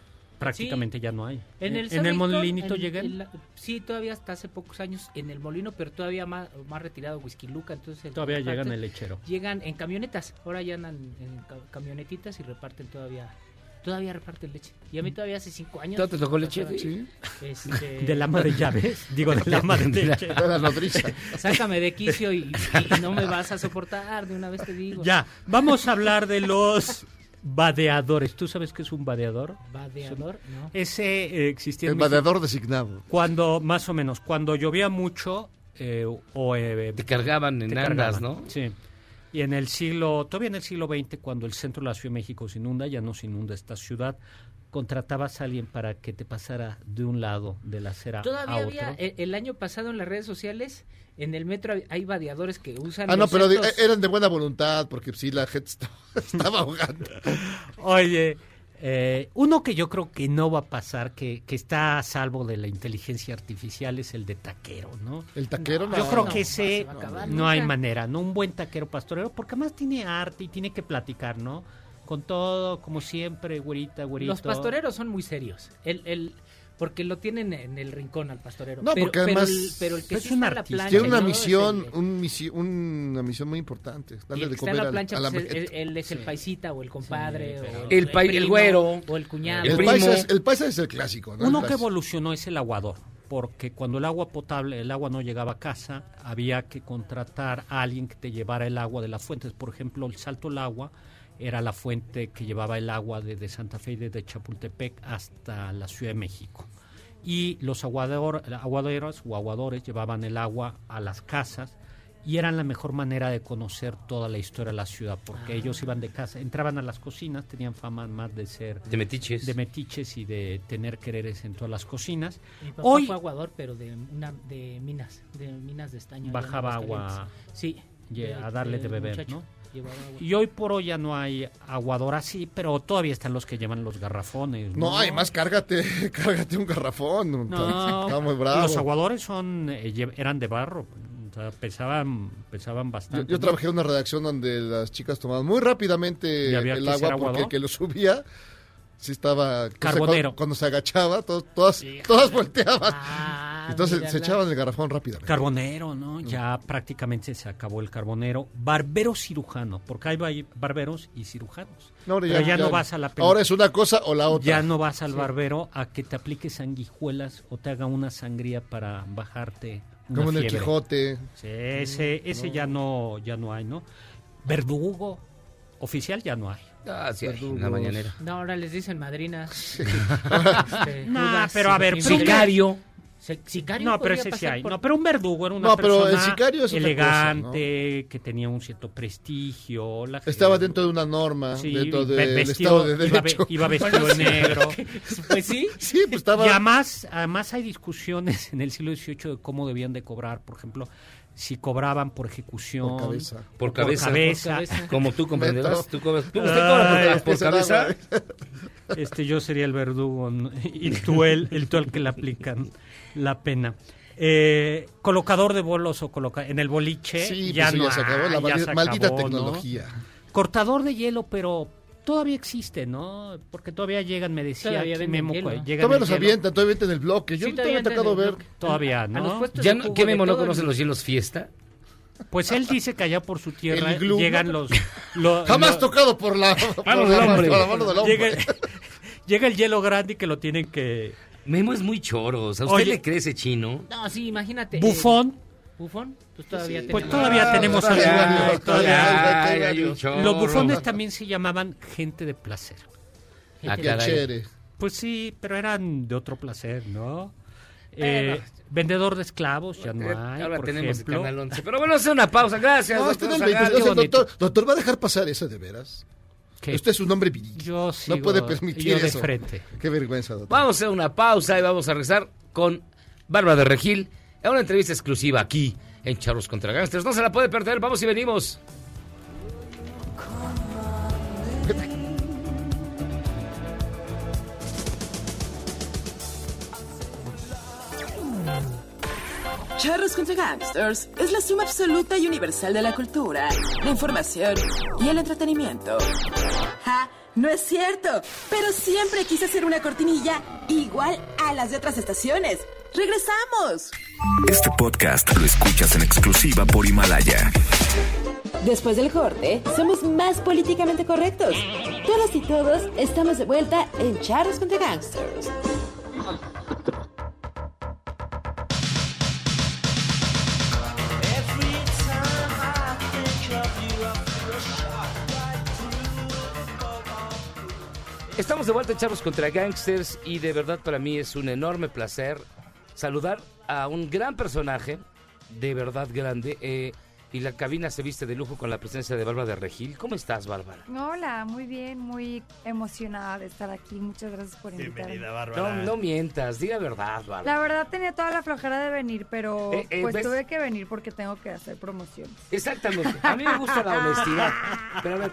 Prácticamente ya no hay. En el, en ¿sabe, el molinito llegan. sí, todavía hasta hace pocos años en el molino, pero todavía más, más retirado Whisky Luca. Entonces el- Todavía reparten- llegan el lechero. Llegan en camionetas. Ahora ya andan en ca- camionetitas y reparten todavía. Todavía reparten leche. Y a mí todavía hace cinco años. ¿Todavía te tocó leche? Sí. Este, *laughs* Del ama de llaves. Digo, del ama de leche. *laughs* De la nodriza. *laughs* Sácame de quicio y no me vas a soportar. De una vez te digo. Ya, vamos a hablar de los vadeadores. ¿Tú sabes qué es un vadeador? Vadeador, ¿no? Ese eh, existía en El México vadeador designado. cuando, más o menos, cuando llovía mucho eh, o... eh, Te cargaban en te andas, cargaban, ¿no? Sí. Y en el siglo, todavía en el siglo XX, cuando el centro de la Ciudad de México se inunda, ya no se inunda esta ciudad, contratabas a alguien para que te pasara de un lado de la acera Todavía a otro. había, el, el año pasado en las redes sociales, en el metro hay- vadeadores que usan. Ah, no, pero de- eran de buena voluntad, porque sí, la gente *laughs* estaba, estaba ahogando. Oye, eh, uno que yo creo que no va a pasar, que, que está a salvo de la inteligencia artificial, es el de taquero, ¿no? El taquero, Yo no. creo No, que no ese no hay manera, ¿no? Un buen taquero pastorero, porque además tiene arte y tiene que platicar, ¿no? Con todo, como siempre, güerita, güerito. Los pastoreros son muy serios. El, el, porque lo tienen en el rincón al pastorero. No, pero, porque pero además el, pero el que es sí un artista. plancha, Tiene una ¿no? misión, el- un misi- una misión muy importante. Darle de que está en comer la al- plancha, a la pues, él, es el paisita o el compadre. o El pai- el primo, güero. O el cuñado. El, paisa es, el paisa es el clásico, ¿no? Uno El que evolucionó es el aguador, porque cuando el agua potable, el agua no llegaba a casa, había que contratar a alguien que te llevara el agua de las fuentes. Por ejemplo, el Salto al Agua era la fuente que llevaba el agua desde Santa Fe y desde Chapultepec hasta la Ciudad de México. Y los aguador, aguaderos o aguadores llevaban el agua a las casas y eran la mejor manera de conocer toda la historia de la ciudad, porque ellos iban de casa, entraban a las cocinas, tenían fama más de ser De metiches. de metiches y de tener quereres en todas las cocinas. Mi papá Hoy fue aguador, pero de, una, de minas, de minas de estaño. bajaba agua. Sí. de- a darle de, de beber, muchacho. ¿no? Llevaba agua. Y hoy por hoy ya no hay aguador así, pero todavía están los que llevan los garrafones. No, además cárgate, *laughs* cárgate un garrafón. No, Está muy bravo. los aguadores son eh, eran de barro, o sea, pesaban pesaban bastante. yo ¿no? trabajé en una redacción donde las chicas tomaban muy rápidamente ¿Y había el agua porque el que lo *laughs* subía sí estaba o sea, Carbonero. cuando, cuando se agachaba, todos- todas, todas volteaban. Ah, Entonces mírala. se echaban el garrafón rápidamente. Carbonero, ¿no? Ya prácticamente se acabó el carbonero. Barbero cirujano, porque hay ba- barberos y cirujanos. No, ahora Pero ya, ya- no vas a la ahora es una cosa o la otra. Ya no vas al Sí. barbero a que te aplique sanguijuelas o te haga una sangría para bajarte una Como en el. Quijote. Sí, ese, ese ya no ya no hay, ¿no? Verdugo oficial ya no hay. Ah, sí, hay, la mañanera. No, ahora les dicen madrinas. Este, *laughs* *laughs* No, pero a ver, Sicario. Sicario No, pero ese sí hay. por- No, pero un verdugo era una No, pero el persona sicario es elegante, que tenía un cierto prestigio. la Estaba gente- dentro de una norma, Sí, dentro del vestido- Estado de iba ve- Derecho. iba *laughs* vestido de negro. *laughs* Pues sí. Sí, pues estaba... Y además, además hay discusiones en el siglo XVIII de cómo debían de cobrar, por ejemplo, si cobraban por ejecución, Por cabeza. Por cabeza. cabeza. Por cabeza. Como tú comprenderás. Tú cobras- tú- Ay, ¿Usted cobra por, el cabeza? agua. Este, yo sería el verdugo *laughs* y tú el, el tú al que le aplican la pena. Eh, colocador de bolos o coloca en el boliche Sí, ya pues no ya se acabó, la ya se maldita acabó, ¿no? tecnología. Cortador de hielo, pero todavía existe, ¿no? Porque todavía llegan, me decía Todavía aquí Memo, pues, llegan Todavía los hielo. avientan, todavía avientan el bloque. Yo Sí, no todavía me ha tocado ver. bloque. Todavía, ¿no? ¿Ya no, ¿Qué Memo no conoce los hielos fiesta? Pues él dice que allá por su tierra llegan los... lo- Jamás lo- tocado por la, por la mano del hombre. llega, *laughs* llega el hielo grande y que lo tienen que... Memo es muy choro. O sea, ¿usted Oye. le cree ese chino? No, sí, imagínate. Bufón, eh, ¿Bufón? Pues todavía Sí. pues tenemos- todavía Ah, tenemos... todavía, algunos, todavía, todavía- todavía. Ay, hay un chorro. Los bufones también se llamaban gente de placer. Ah, Qué caray. chévere. Pues sí, pero eran de otro placer, ¿no? Eh, vendedor de esclavos, ya no Eh, hay, Ahora por tenemos ejemplo. Canal 11. Pero bueno, hacer una pausa. Gracias, No, doctor el Zagal. 22. qué bonito. doctor, doctor, ¿va a dejar pasar eso de veras? ¿Qué? Usted es un hombre viril. Yo no sigo- puede permitir yo de eso. frente. Qué vergüenza, doctor. Vamos a hacer una pausa y vamos a regresar con Bárbara de Regil en una entrevista exclusiva aquí en Charlos contra Gangsters. No se la puede perder. Vamos y venimos. Charros contra Gangsters es la suma absoluta y universal de la cultura, la información y el entretenimiento. ¡Ja! No es cierto, pero siempre quise hacer una cortinilla igual a las de otras estaciones. ¡Regresamos! Este podcast lo escuchas en exclusiva por Himalaya. Después del corte, somos más políticamente correctos. Todas y todos estamos de vuelta en Charros contra Gangsters. Estamos de vuelta en Charlos contra Gangsters y de verdad para mí es un enorme placer saludar a un gran personaje, de verdad grande. Eh, y la cabina se viste de lujo con la presencia de Bárbara de Regil. ¿Cómo estás, Bárbara? Hola, muy bien, muy emocionada de estar aquí. Muchas gracias por invitarme. No, no mientas, diga verdad, Bárbara. La verdad tenía toda la flojera de venir, pero Eh, eh, pues ¿ves? tuve que venir porque tengo que hacer promociones. Exactamente. A mí me gusta la honestidad. *laughs* Pero a ver,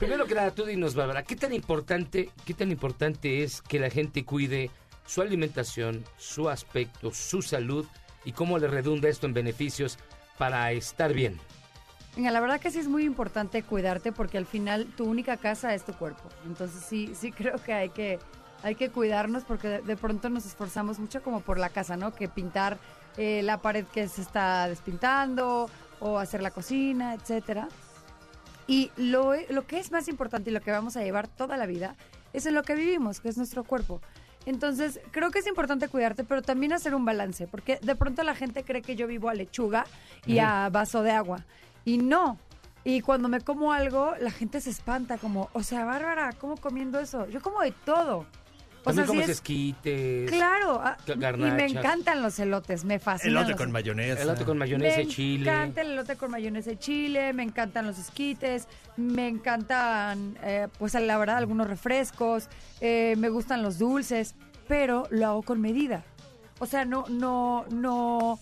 primero que nada, tú dinos, Bárbara, ¿qué tan importante, qué tan importante es que la gente cuide su alimentación, su aspecto, su salud y cómo le redunda esto en beneficios para estar bien? Venga, la verdad que sí es muy importante cuidarte porque al final tu única casa es tu cuerpo. Entonces sí, sí creo que hay que, hay que cuidarnos porque de, de pronto nos esforzamos mucho como por la casa, ¿no? Que pintar eh, la pared que se está despintando o hacer la cocina, etcétera. Y lo, lo que es más importante y lo que vamos a llevar toda la vida es en lo que vivimos, que es nuestro cuerpo. Entonces, creo que es importante cuidarte, pero también hacer un balance, porque de pronto la gente cree que yo vivo a lechuga y a vaso de agua. Y no. Y cuando me como algo, la gente se espanta, como, o sea, Bárbara, ¿cómo comiendo eso? Yo como de todo. O También sea, sí comes es- esquites. Claro, ah, y me encantan los elotes, me fascinan. Elote los con mayonesa. Elote con mayonesa me y chile. encanta el elote con mayonesa y chile, me encantan los esquites, me encantan, eh, pues la verdad, algunos refrescos, eh, me gustan los dulces, pero lo hago con medida. O sea, no, no, no,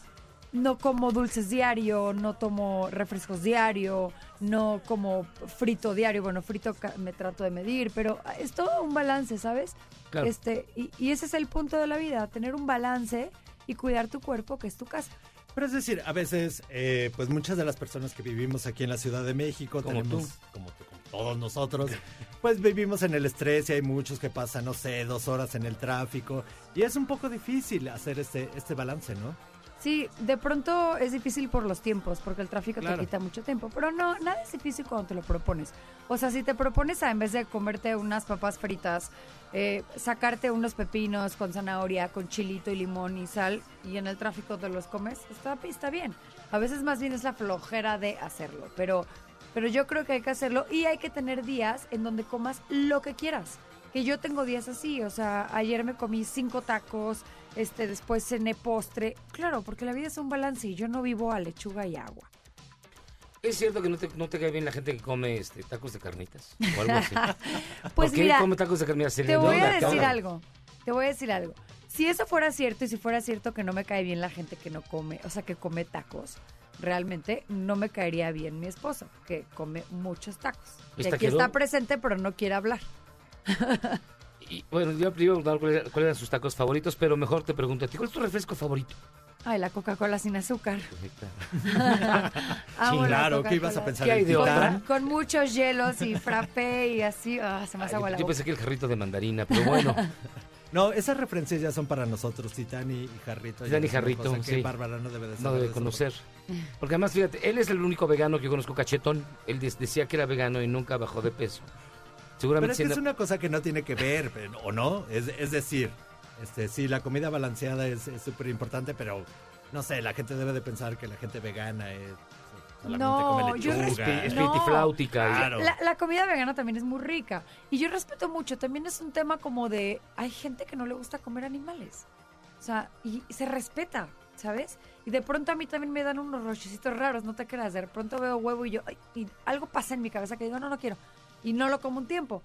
no como dulces diario, no tomo refrescos diario, no como frito diario. Bueno, frito me trato de medir, pero es todo un balance, ¿sabes? Claro. Este, y, y ese es el punto de la vida, tener un balance y cuidar tu cuerpo, que es tu casa. Pero es decir, a veces, eh, pues muchas de las personas que vivimos aquí en la Ciudad de México, Como tenemos, tú. como tú, como todos nosotros, pues vivimos en el estrés y hay muchos que pasan, no sé, dos horas en el tráfico. Y es un poco difícil hacer este, este balance, ¿no? Sí, de pronto es difícil por los tiempos, porque el tráfico Claro. te quita mucho tiempo, pero no, nada es difícil cuando te lo propones. O sea, si te propones a en vez de comerte unas papas fritas, eh, sacarte unos pepinos con zanahoria, con chilito y limón y sal, y en el tráfico te los comes, está, está bien. A veces más bien es la flojera de hacerlo, pero, pero yo creo que hay que hacerlo y hay que tener días en donde comas lo que quieras. Que yo tengo días así, o sea, ayer me comí cinco tacos, este, después cené postre. Claro, porque la vida es un balance y yo no vivo a lechuga y agua. ¿Es cierto que no te, no te cae bien la gente que come este, tacos de carnitas? O algo así. *laughs* Pues ¿Por qué come tacos de carnitas? Se Te voy a decir algo. Te voy a decir algo. Si eso fuera cierto y si fuera cierto que no me cae bien la gente que no come, o sea, que come tacos, realmente no me caería bien mi esposo, que come muchos tacos. Y ¿Está aquí está presente, pero no quiere hablar. Y, bueno, yo le iba a preguntar cuál era- cuáles eran sus tacos favoritos, pero mejor te pregunto a ti, ¿cuál es tu refresco favorito? Ay, la Coca-Cola sin azúcar. *laughs* La claro, ¿qué ibas a pensar? ¿Qué hay de ¿El otra? Titán? Con muchos hielos y frappé y así, ah, se me hace agua la Yo boca. pensé que el jarrito de mandarina, pero bueno. *laughs* No, esas referencias ya son para nosotros, Titán y, Jarrito. Titán y Ya es una Jarrito, cosa que sí. Bárbara no debe de No debe de conocer. Porque además, fíjate, él es el único vegano que yo conozco cachetón. Él decía que era vegano y nunca bajó de peso. Pero Seguramente es que es una cosa que no tiene que ver, pero- ¿o no? Es, es decir, este, sí, la comida balanceada es súper importante, pero no sé, la gente debe de pensar que la gente vegana es, No, yo respeto- es no. pitifláutica. Claro. La, la comida vegana también es muy rica. Y yo respeto mucho. También es un tema como de. Hay gente que no le gusta comer animales. O sea, y, y se respeta, ¿sabes? Y de pronto a mí también me dan unos rochecitos raros, no te creas. De pronto veo huevo y yo. ay, y algo pasa en mi cabeza que digo, no, no quiero. Y no lo como un tiempo.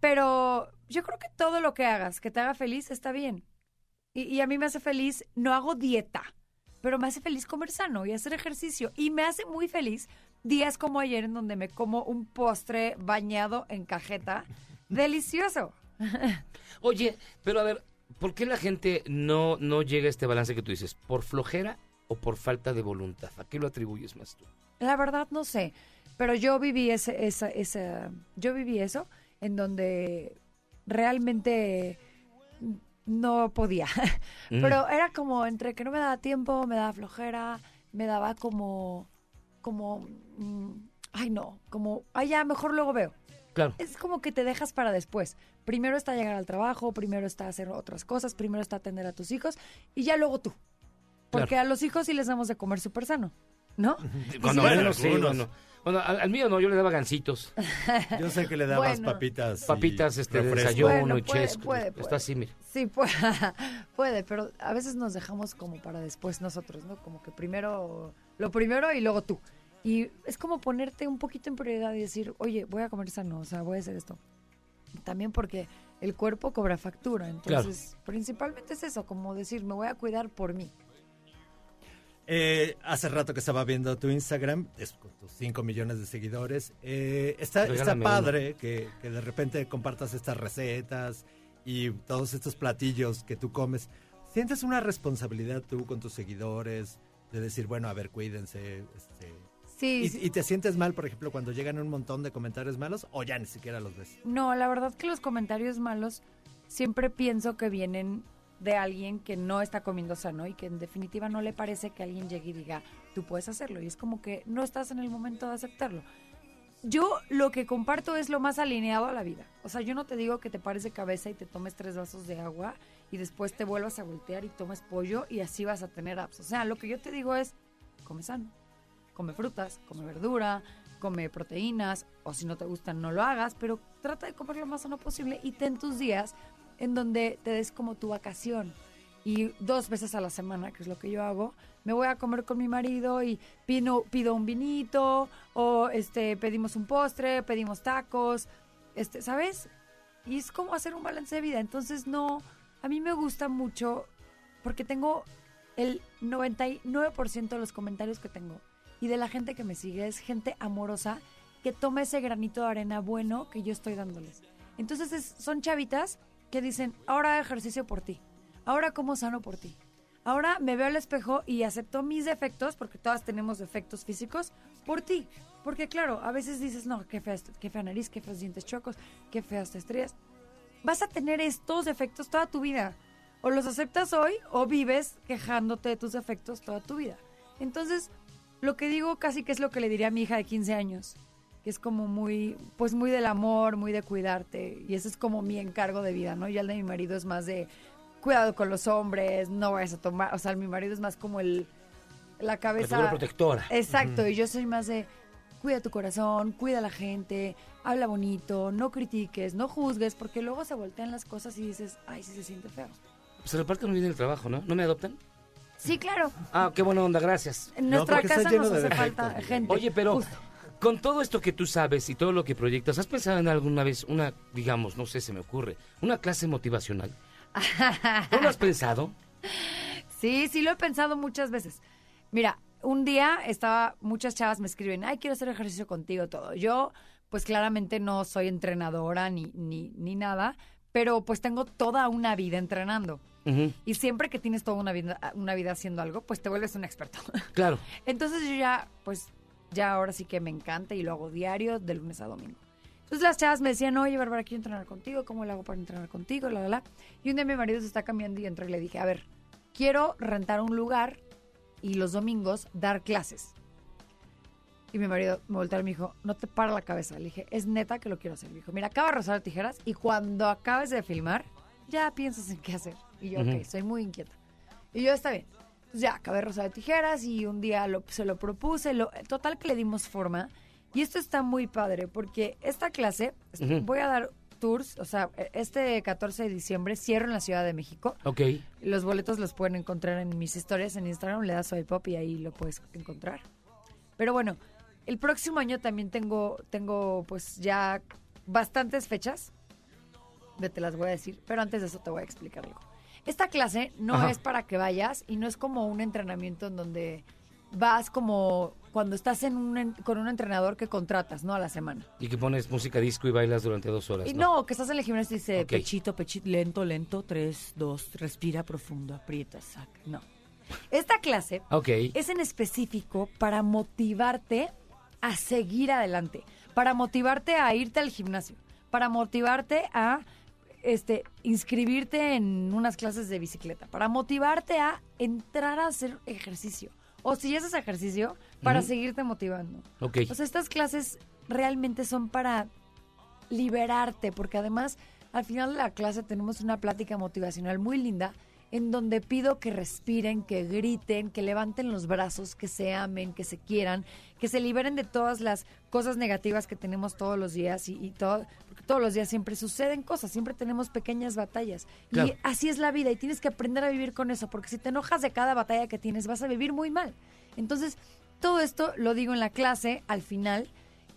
Pero yo creo que todo lo que hagas que te haga feliz está bien. Y, y a mí me hace feliz, no hago dieta, pero me hace feliz comer sano y hacer ejercicio. Y me hace muy feliz días como ayer en donde me como un postre bañado en cajeta. *laughs* Delicioso. Oye, pero a ver, ¿por qué la gente no, no llega a este balance que tú dices? ¿Por flojera o por falta de voluntad? ¿A qué lo atribuyes más tú? La verdad no sé, pero yo viví ese, esa, esa, yo viví eso en donde realmente no podía. *laughs* Mm. Pero era como entre que no me daba tiempo, me daba flojera, me daba como, como, mm, ay no, como, ay ya, mejor luego veo. Claro. Es como que te dejas para después. Primero está llegar al trabajo, primero está hacer otras cosas, primero está atender a tus hijos y ya luego tú. Porque a los hijos sí les damos de comer súper sano. ¿no? Cuando menos, sí, bueno. Bueno, al, al mío no, yo le daba gancitos. Yo sé que le dabas Bueno. papitas. y Papitas, este, de refresco. desayuno Bueno, y puede, chesco. puede, Está así, mira. Sí, *laughs* puede, puede, pero a veces nos dejamos como para después nosotros, ¿no? Como que primero, lo primero y luego tú. Y es como ponerte un poquito en prioridad y decir, oye, voy a comer sano, o sea, voy a hacer esto. También porque el cuerpo cobra factura, entonces principalmente es eso, como decir, me voy a cuidar por mí. Eh, hace rato que estaba viendo tu Instagram, es con tus 5 millones de seguidores. Eh, está, está padre que, que de repente compartas estas recetas y todos estos platillos que tú comes. ¿Sientes una responsabilidad tú con tus seguidores de decir, bueno, a ver, cuídense? Este, Sí, y, sí. y te sientes mal, por ejemplo, cuando llegan un montón de comentarios malos o ya ni siquiera los ves? No, la verdad que los comentarios malos siempre pienso que vienen de alguien que no está comiendo sano y que en definitiva no le parece que alguien llegue y diga, tú puedes hacerlo. Y es como que no estás en el momento de aceptarlo. Yo lo que comparto es lo más alineado a la vida. O sea, yo no te digo que te pares de cabeza y te tomes tres vasos de agua y después te vuelvas a voltear y tomes pollo y así vas a tener apps. O sea, lo que yo te digo es, come sano come frutas, come verdura, come proteínas, o si no te gustan no lo hagas, pero trata de comer lo más sano posible y ten tus días en donde te des como tu vacación. Y dos veces a la semana, que es lo que yo hago, me voy a comer con mi marido y pido, pido un vinito, o este pedimos un postre, pedimos tacos, este, ¿sabes? Y es como hacer un balance de vida. Entonces no, a mí me gusta mucho porque tengo el 99% de los comentarios que tengo y de la gente que me sigue es gente amorosa que toma ese granito de arena bueno que yo estoy dándoles. Entonces es- son chavitas que dicen, ahora ejercicio por ti, ahora como sano por ti, ahora me veo al espejo y acepto mis defectos, porque todas tenemos defectos físicos, por ti. Porque claro, a veces dices, no, qué fea, qué fea nariz, qué feos dientes chocos, qué feas estrías. Vas a tener estos defectos toda tu vida. O los aceptas hoy o vives quejándote de tus defectos toda tu vida. Entonces, lo que digo casi que es lo que le diría a mi hija de 15 años, que es como muy, pues muy del amor, muy de cuidarte, y ese es como mi encargo de vida, ¿no? Y el de mi marido es más de cuidado con los hombres, no vayas a tomar, o sea, mi marido es más como el, la cabeza... protectora. Exacto, y yo soy más de cuida tu corazón, cuida a la gente, habla bonito, no critiques, no juzgues, porque luego se voltean las cosas y dices, ay, sí se siente feo. Se reparten muy bien el trabajo, ¿no? ¿No me adoptan? Sí, claro. Ah, qué buena onda, gracias. En nuestra casa nos hace falta gente. Oye, pero con todo esto que tú sabes y todo lo que proyectas, ¿has pensado en alguna vez una, digamos, no sé, se me ocurre, una clase motivacional? ¿No lo has *laughs* pensado? Sí, sí lo he pensado muchas veces. Mira, un día estaba, muchas chavas me escriben, ay, quiero hacer ejercicio contigo, todo. Yo, pues claramente no soy entrenadora ni, ni, ni nada, pero pues tengo toda una vida entrenando. Y siempre que tienes toda una vida, una vida haciendo algo, pues te vuelves un experto. Claro. *laughs* Entonces yo ya, pues, ya ahora sí que me encanta y lo hago diario, de lunes a domingo. Entonces las chavas me decían, oye, Bárbara, quiero entrenar contigo, ¿cómo le hago para entrenar contigo? La, la, la. Y un día mi marido se está cambiando y entró y le dije, a ver, quiero rentar un lugar y los domingos dar clases. Y mi marido me volteó y me dijo, no te para la cabeza. Le dije, es neta que lo quiero hacer. Me dijo, mira, acaba de rozar tijeras y cuando acabes de filmar, ya piensas en qué hacer. Y yo, Ujú. ok, soy muy inquieta. Y yo, está bien. Entonces ya acabé de tijeras y un día lo- se lo propuse. Lo, total que le dimos forma. Y esto está muy padre porque esta clase, Ujú. voy a dar tours, o sea, este 14 de diciembre cierro en la Ciudad de México. Ok. Los boletos los pueden encontrar en mis historias en Instagram, le das soy pop y ahí lo puedes encontrar. Pero bueno, el próximo año también tengo, tengo pues ya bastantes fechas. Te las voy a decir, pero antes de eso te voy a explicar algo. Esta clase no Ajá. es para que vayas y no es como un entrenamiento en donde vas como cuando estás en un, con un entrenador que contratas, ¿no? A la semana. Y que pones música disco y bailas durante dos horas, Y ¿no? no, que estás en el gimnasio y dice pechito, pechito, lento, lento, tres, dos, respira profundo, aprieta, saca. No. Esta clase es en específico para motivarte a seguir adelante, para motivarte a irte al gimnasio, para motivarte a este inscribirte en unas clases de bicicleta, para motivarte a entrar a hacer ejercicio. O si haces ejercicio, para seguirte motivando. Ok. O sea, estas clases realmente son para liberarte, porque además al final de la clase tenemos una plática motivacional muy linda en donde pido que respiren, que griten, que levanten los brazos, que se amen, que se quieran, que se liberen de todas las cosas negativas que tenemos todos los días y, y todo, porque todos los días siempre suceden cosas, siempre tenemos pequeñas batallas. Claro. Y así es la vida y tienes que aprender a vivir con eso, porque si te enojas de cada batalla que tienes, vas a vivir muy mal. Entonces, todo esto lo digo en la clase al final.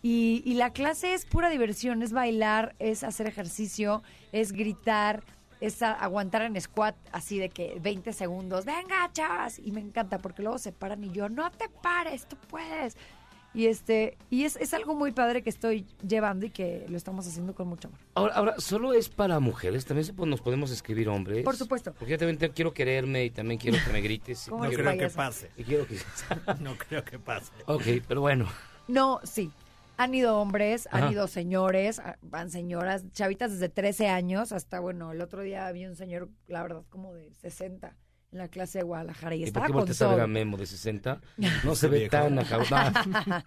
Y, y la clase es pura diversión, es bailar, es hacer ejercicio, es gritar, es aguantar en squat así de que 20 segundos, venga chavas, y me encanta porque luego se paran y yo, no te pares, tú puedes. Y este y es, es algo muy padre que estoy llevando y que lo estamos haciendo con mucho amor. Ahora, ahora, ¿solo es para mujeres? ¿También se po- nos podemos escribir hombres? Por supuesto. Porque yo también te- quiero quererme y también quiero que me grites. y ¿Cómo No creo que pase. y quiero que... *laughs* No creo que pase. ok, pero bueno. No, sí. Han ido hombres, han Ajá. ido señores, van señoras, chavitas desde 13 años hasta, bueno, el otro día había un señor, la verdad, como de 60 en la clase de Guadalajara y, ¿Y por estaba qué con volteas a ver todo. a Memo de 60? *laughs* No se ve tan acabado. *laughs*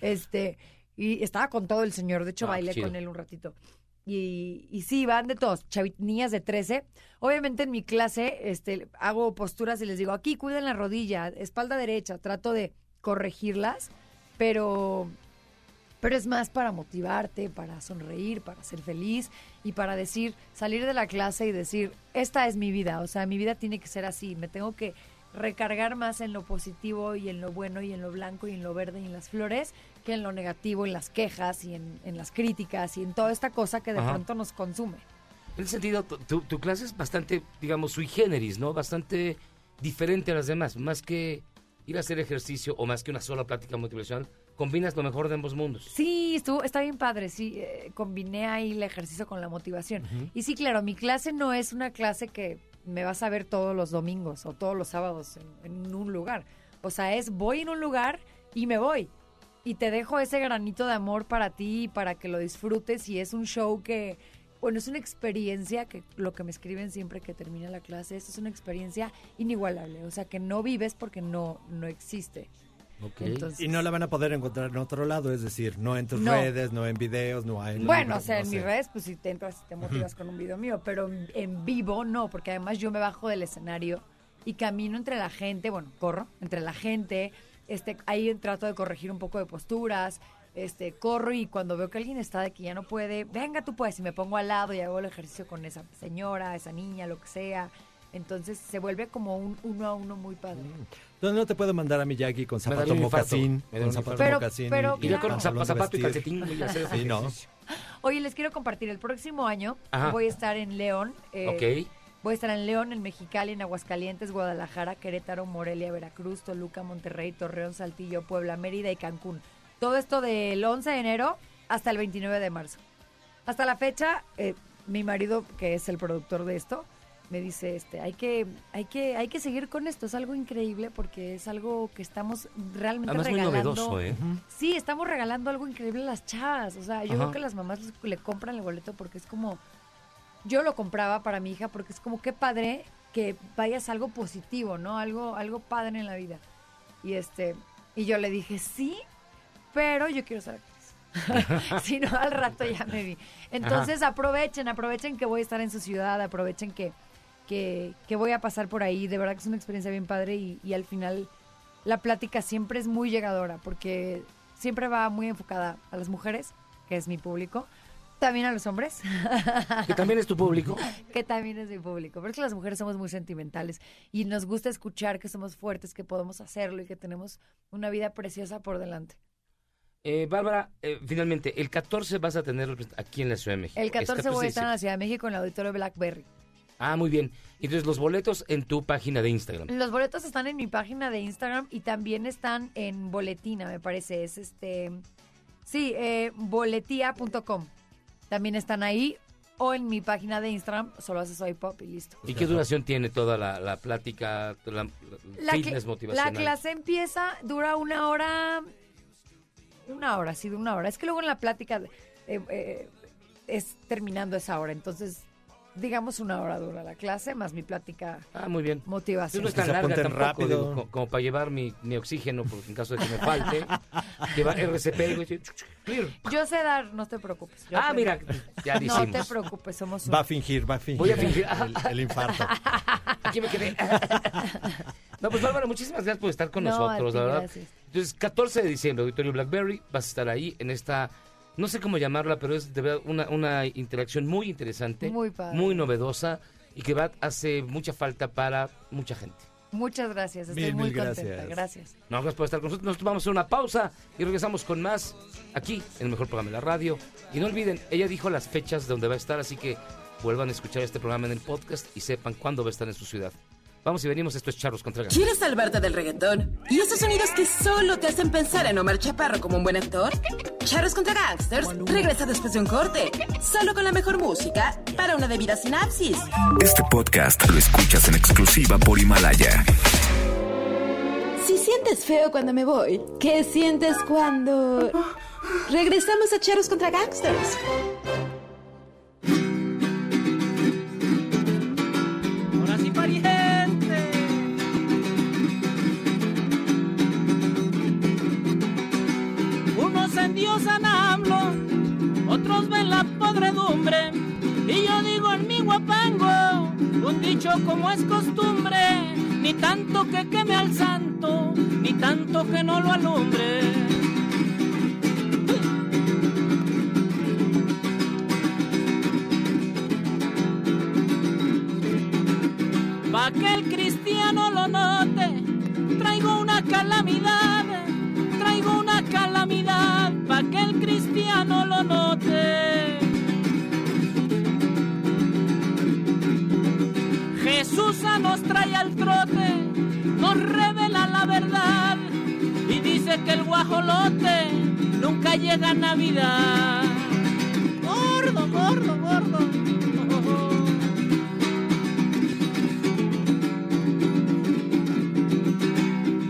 este, y estaba con todo el señor, de hecho Ah, bailé chido. con él un ratito. Y, y sí, van de todos, chavi- niñas de 13. Obviamente en mi clase este, hago posturas y les digo, aquí cuiden la rodilla, espalda derecha, trato de corregirlas, pero, pero es más para motivarte, para sonreír, para ser feliz y para decir, salir de la clase y decir, esta es mi vida, o sea, mi vida tiene que ser así, me tengo que recargar más en lo positivo y en lo bueno y en lo blanco y en lo verde y en las flores que en lo negativo, en las quejas y en, en las críticas y en toda esta cosa que de Ajá. pronto nos consume. En ese sentido, tu, tu- tu clase es bastante, digamos, sui generis, ¿no? Bastante diferente a las demás. Más que ir a hacer ejercicio o más que una sola plática motivacional, combinas lo mejor de ambos mundos. Sí, estuvo, está bien padre, sí, eh, combiné ahí el ejercicio con la motivación. Y sí, claro, mi clase no es una clase que me vas a ver todos los domingos o todos los sábados en, en un lugar. O sea, es voy en un lugar y me voy. Y te dejo ese granito de amor para ti, para que lo disfrutes y es un show que, bueno, es una experiencia que lo que me escriben siempre que termina la clase, esto es una experiencia inigualable. O sea, que no vives porque no, no existe. Entonces- y no la van a poder encontrar en otro lado, es decir, no en tus No. redes, no en videos, no hay... Bueno, o sea, no en sé. mis redes, pues si te entras y te motivas con un video mío, pero en, en vivo no, porque además yo me bajo del escenario y camino entre la gente, bueno, corro entre la gente, este, ahí trato de corregir un poco de posturas, este, corro y cuando veo que alguien está de que ya no puede, venga tú puedes, y me pongo al lado y hago el ejercicio con esa señora, esa niña, lo que sea. Entonces se vuelve como un uno a uno muy padre. Entonces no te puedo mandar a Miyagi con zapato mocasín, con un zapato. Pero- mocasín pero Y yo con de zapato y calcetín y hacer Sí, ¿no? Oye, les quiero compartir, el próximo año Ajá. voy a estar en León. eh, Ok. Voy a estar en León, en Mexicali, en Aguascalientes, Guadalajara, Querétaro, Morelia, Veracruz, Toluca, Monterrey, Torreón, Saltillo, Puebla, Mérida y Cancún. Todo esto del 11 de enero hasta el 29 de marzo. Hasta la fecha, eh, mi marido, que es el productor de esto, me dice, este, hay que, hay que, hay que seguir con esto. Es algo increíble porque es algo que estamos realmente Además, muy regalando. novedoso, ¿eh? Sí, estamos regalando algo increíble a las chavas. O sea, yo Ajá. creo que las mamás le compran el boleto porque es como. Yo lo compraba para mi hija porque es como qué padre que vayas a algo positivo, ¿no? Algo, algo padre en la vida. Y este, y yo le dije, sí, pero yo quiero actriz. *laughs* si no, al rato ya me vi. Entonces aprovechen, aprovechen que voy a estar en su ciudad, aprovechen que, que, que voy a pasar por ahí. De verdad que es una experiencia bien padre y, y al final la plática siempre es muy llegadora porque siempre va muy enfocada a las mujeres, que es mi público, también a los hombres. Que también es tu público. *laughs* que también es mi público. Pero es que las mujeres somos muy sentimentales y nos gusta escuchar que somos fuertes, que podemos hacerlo y que tenemos una vida preciosa por delante. Eh, Bárbara, eh, finalmente, el 14 vas a tener aquí en la Ciudad de México. El Es 14 voy a estar en la Ciudad de México en el auditorio Blackberry. Ah, muy bien. Entonces, los boletos en tu página de Instagram. Los boletos están en mi página de Instagram y también están en Boletina, me parece. Es este. Sí, eh, boletia.com. También están ahí. O en mi página de Instagram, solo haces soy pop y listo. ¿Y qué duración tiene toda la, la plática, la, la fitness la motivacional? clase empieza, dura una hora. Una hora, sí, de una hora. Es que luego en la plática eh, eh, es terminando esa hora. Entonces, digamos una hora dura la clase, más mi plática Ah, muy bien. motivación. No es tan larga tampoco, rápido. digo, como, para llevar mi, mi oxígeno por, en caso de que me falte. *laughs* llevar RCP. clear. Yo sé dar, no te preocupes. Yo Ah, mira, ya No te preocupes, somos Va a un... fingir, va a fingir, Voy a fingir. El, el infarto. *laughs* Aquí me quedé. *laughs* No, pues Bárbara, muchísimas gracias por estar con No, nosotros, a ti, la verdad. gracias. Entonces, 14 de diciembre, Auditorio Blackberry, vas a estar ahí en esta, no sé cómo llamarla, pero es de verdad una, una interacción muy interesante, Muy padre. muy novedosa y que va, hace mucha falta para mucha gente. Muchas gracias, estoy Mil, muy mil contenta. gracias. Gracias. No, gracias por estar con nosotros. Nosotros vamos a hacer una pausa y regresamos con más aquí en el mejor programa de la radio. Y no olviden, ella dijo las fechas de donde va a estar, así que vuelvan a escuchar este programa en el podcast y sepan cuándo va a estar en su ciudad. Vamos y venimos, esto es Charros contra Gatos. ¿Quieres salvarte del reggaetón? ¿Y esos sonidos que solo te hacen pensar en Omar Chaparro como un buen actor? Charros contra Gangsters regresa después de un corte, solo con la mejor música para una debida sinapsis. Este podcast lo escuchas en exclusiva por Himalaya. Si sientes feo cuando me voy, ¿qué sientes cuando... Regresamos a Charros contra Gangsters? Otros ven la podredumbre. Y yo digo en mi guapango, un dicho como es costumbre, ni tanto que queme al santo, ni tanto que no lo alumbre. Pa' que el cristiano lo note, traigo una calamidad, traigo una calamidad, pa' que el cristiano lo note. Nos trae al trote, nos revela la verdad y dice que el guajolote nunca llega a Navidad. Gordo, gordo, gordo.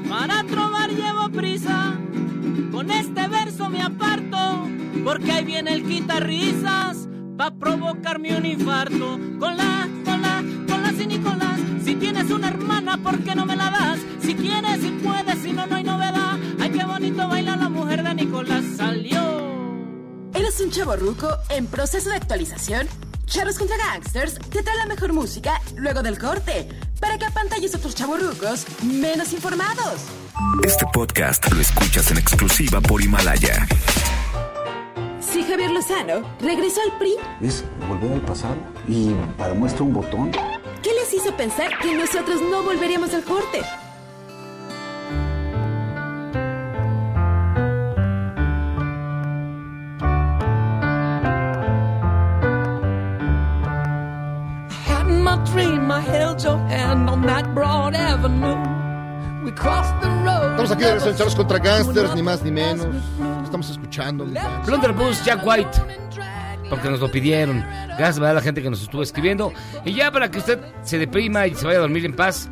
Para trobar llevo prisa, con este verso me aparto, porque ahí viene el quitarrisas, va a provocarme un infarto. Con la, con la, con la sin Nicolás, si tienes una hermana, ¿por qué no me la das? Si quieres, si puedes, si no, no hay novedad. Ay, qué bonito baila la mujer de Nicolás, salió. ¿Eres un chavo ruco en proceso de actualización? Charros contra Gangsters te trae la mejor música luego del corte, para que apantalles a otros chavorrucos menos informados. Este podcast lo escuchas en exclusiva por Himalaya. Si Javier Lozano regresó al PRI, Es volver al pasado y para muestra un botón. ¿Qué les hizo pensar que nosotros no volveríamos al corte? had my dream, I held your hand on that broad avenue. We crossed the road. Estamos aquí de regreso en Charlos contra Gangsters, ni más ni menos. Estamos escuchando. Blunderbuss, Jack White. Porque nos lo pidieron. Gracias a la gente que nos estuvo escribiendo. Y ya para que usted se deprima y se vaya a dormir en paz,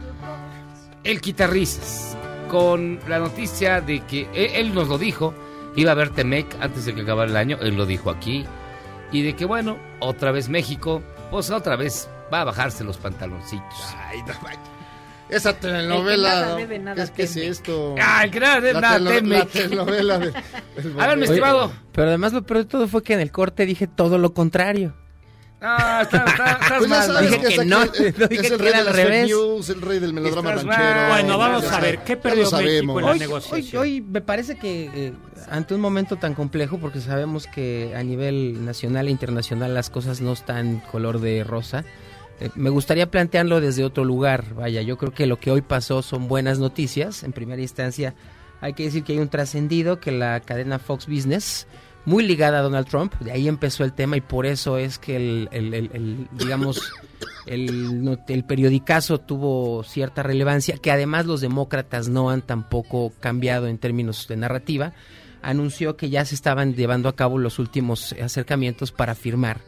el guitarristas. Con la noticia de que él, él nos lo dijo, iba a ver Temec antes de que acabara el año. Él lo dijo aquí. Y de que bueno, otra vez México, pues otra vez va a bajarse los pantaloncitos. Esa El que telenovela. nada debe, nada ¿Qué es, qué es teme. esto? Ah, el que nada debe, La nada telo- teme. La telenovela de. *laughs* A ver, mi estimado. Pero además lo peor de todo fue que en el corte dije todo lo contrario. Ah, está, está- *laughs* estás Pues mal. Dije que, que es no, no *laughs* es dije el que rey era de al revés. news, el rey del melodrama Estás ranchero. mal. Bueno, vamos a ver, ¿qué perdió México en la Hoy, negociación? hoy, hoy me parece que eh, ante un momento tan complejo, porque sabemos que a nivel nacional e internacional las cosas no están color de rosa, eh, me gustaría plantearlo desde otro lugar. Vaya, yo creo que lo que hoy pasó son buenas noticias. En primera instancia, hay que decir que hay un trascendido que la cadena Fox Business, muy ligada a Donald Trump, de ahí empezó el tema y por eso es que el, el- el- el, digamos, *coughs* el, el periodicazo tuvo cierta relevancia, que además los demócratas no han tampoco cambiado en términos de narrativa, anunció que ya se estaban llevando a cabo los últimos acercamientos para firmar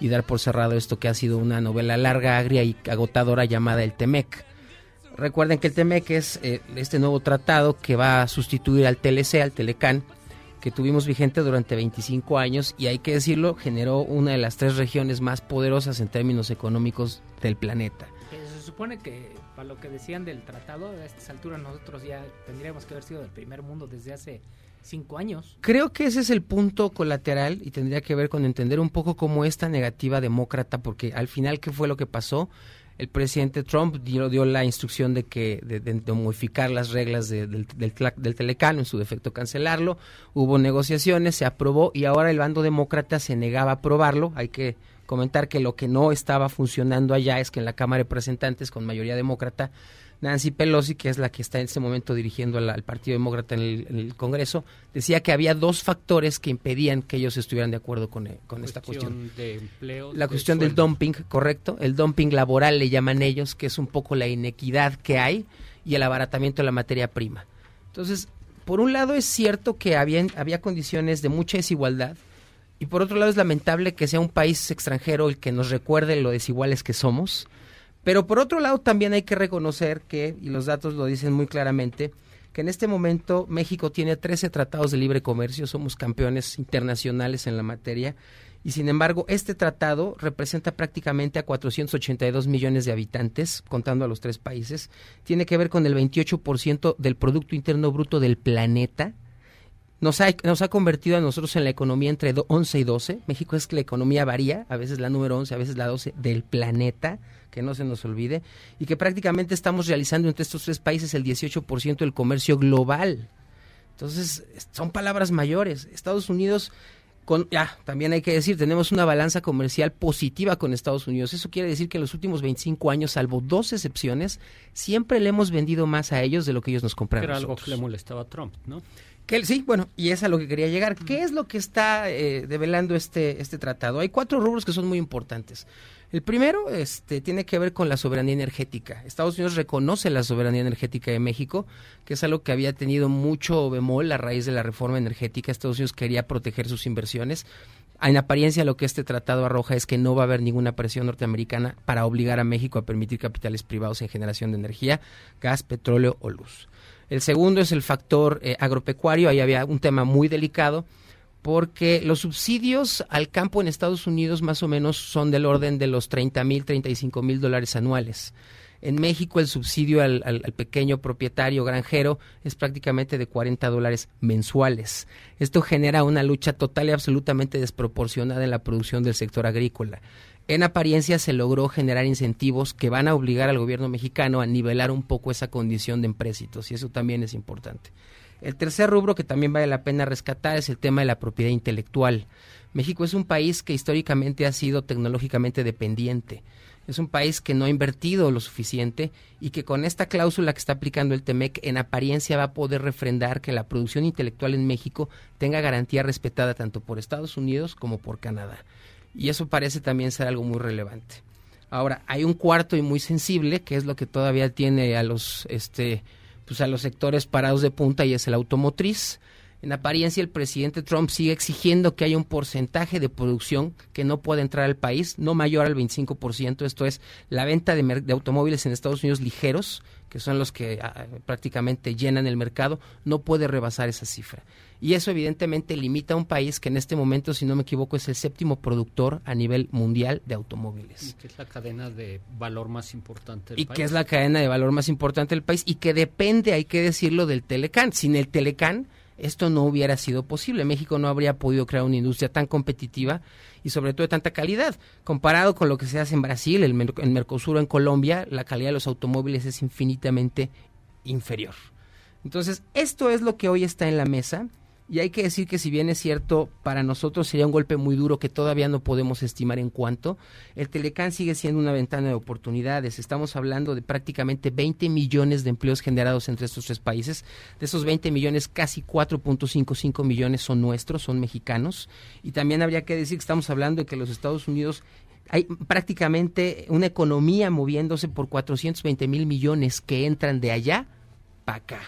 y dar por cerrado esto que ha sido una novela larga, agria y agotadora llamada el Temec. Recuerden que el TEMEC es eh, este nuevo tratado que va a sustituir al TLC, al Telecán, que tuvimos vigente durante 25 años y hay que decirlo, generó una de las tres regiones más poderosas en términos económicos del planeta. Se supone que, para lo que decían del tratado, a estas alturas nosotros ya tendríamos que haber sido del primer mundo desde hace cinco años. Creo que ese es el punto colateral y tendría que ver con entender un poco cómo esta negativa demócrata, porque al final, ¿qué fue lo que pasó? el presidente Trump dio, dio la instrucción de que de, de- modificar las reglas de- del, del, del Telecano, en su defecto cancelarlo. Hubo negociaciones, se aprobó y ahora el bando demócrata se negaba a aprobarlo. Hay que comentar que lo que no estaba funcionando allá es que en la Cámara de Representantes, con mayoría demócrata, Nancy Pelosi, que es la que está en este momento dirigiendo al, al Partido Demócrata en el, en el Congreso, decía que había dos factores que impedían que ellos estuvieran de acuerdo con, eh, con esta cuestión. de empleo. La de cuestión del dumping, correcto. El dumping laboral le llaman ellos, que es un poco la inequidad que hay y el abaratamiento de la materia prima. Entonces, por un lado es cierto que había, había condiciones de mucha desigualdad y por otro lado es lamentable que sea un país extranjero el que nos recuerde lo desiguales que somos. Pero por otro lado también hay que reconocer que, y los datos lo dicen muy claramente, que en este momento México tiene 13 tratados de libre comercio, somos campeones internacionales en la materia, y sin embargo este tratado representa prácticamente a 482 millones de habitantes, contando a los tres países, tiene que ver con el 28% del Producto Interno Bruto del planeta, nos ha, nos ha convertido a nosotros en la economía entre do- 11 y 12. México es que la economía varía, a veces la número 11, a veces la 12 del planeta, que no se nos olvide, y que prácticamente estamos realizando entre estos tres países el 18% del comercio global. Entonces, es- son palabras mayores. Estados Unidos, con, ya, también hay que decir, tenemos una balanza comercial positiva con Estados Unidos. Eso quiere decir que en los últimos 25 años, salvo dos excepciones, siempre le hemos vendido más a ellos de lo que ellos nos compraron. Era algo que le molestaba a Trump, ¿no? Que sí, bueno, y es a lo que quería llegar. ¿Qué es lo que está eh, develando este, este tratado? Hay cuatro rubros que son muy importantes. El primero este, tiene que ver con la soberanía energética. Estados Unidos reconoce la soberanía energética de México, que es algo que había tenido mucho bemol a raíz de la reforma energética. Estados Unidos quería proteger sus inversiones. En apariencia lo que este tratado arroja es que no va a haber ninguna presión norteamericana para obligar a México a permitir capitales privados en generación de energía, gas, petróleo o luz. El segundo es el factor eh, agropecuario. Ahí había un tema muy delicado porque los subsidios al campo en Estados Unidos más o menos son del orden de los 30 mil, 35 mil dólares anuales. En México el subsidio al, al- pequeño propietario granjero es prácticamente de 40 dólares mensuales. Esto genera una lucha total y absolutamente desproporcionada en la producción del sector agrícola. En apariencia se logró generar incentivos que van a obligar al gobierno mexicano a nivelar un poco esa condición de empréstitos y eso también es importante. El tercer rubro que también vale la pena rescatar es el tema de la propiedad intelectual. México es un país que históricamente ha sido tecnológicamente dependiente. Es un país que no ha invertido lo suficiente y que con esta cláusula que está aplicando el TEMEC en apariencia va a poder refrendar que la producción intelectual en México tenga garantía respetada tanto por Estados Unidos como por Canadá. Y eso parece también ser algo muy relevante. Ahora, hay un cuarto y muy sensible, que es lo que todavía tiene a los, este, pues a los sectores parados de punta y es el automotriz. En apariencia, el presidente Trump sigue exigiendo que haya un porcentaje de producción que no pueda entrar al país, no mayor al 25%. Esto es la venta de, automóviles en Estados Unidos ligeros, que son los que ah, prácticamente llenan el mercado, no puede rebasar esa cifra. Y eso evidentemente limita a un país que en este momento, si no me equivoco, es el séptimo productor a nivel mundial de automóviles Y que es la cadena de valor más importante del y país. que es la cadena de valor más importante del país y que depende, hay que decirlo, del Telecán. Sin el Telecán esto no hubiera sido posible. México no habría podido crear una industria tan competitiva y sobre todo de tanta calidad. Comparado con lo que se hace en Brasil, el en Mercosur en Colombia, la calidad de los automóviles es infinitamente inferior. Entonces, esto es lo que hoy está en la mesa. Y hay que decir que si bien es cierto, para nosotros sería un golpe muy duro que todavía no podemos estimar en cuánto, el Telecán sigue siendo una ventana de oportunidades. Estamos hablando de prácticamente 20 millones de empleos generados entre estos tres países. De esos 20 millones, casi 4.55 millones son nuestros, son mexicanos. Y también habría que decir que estamos hablando de que los Estados Unidos hay prácticamente una economía moviéndose por 420 mil millones que entran de allá para acá.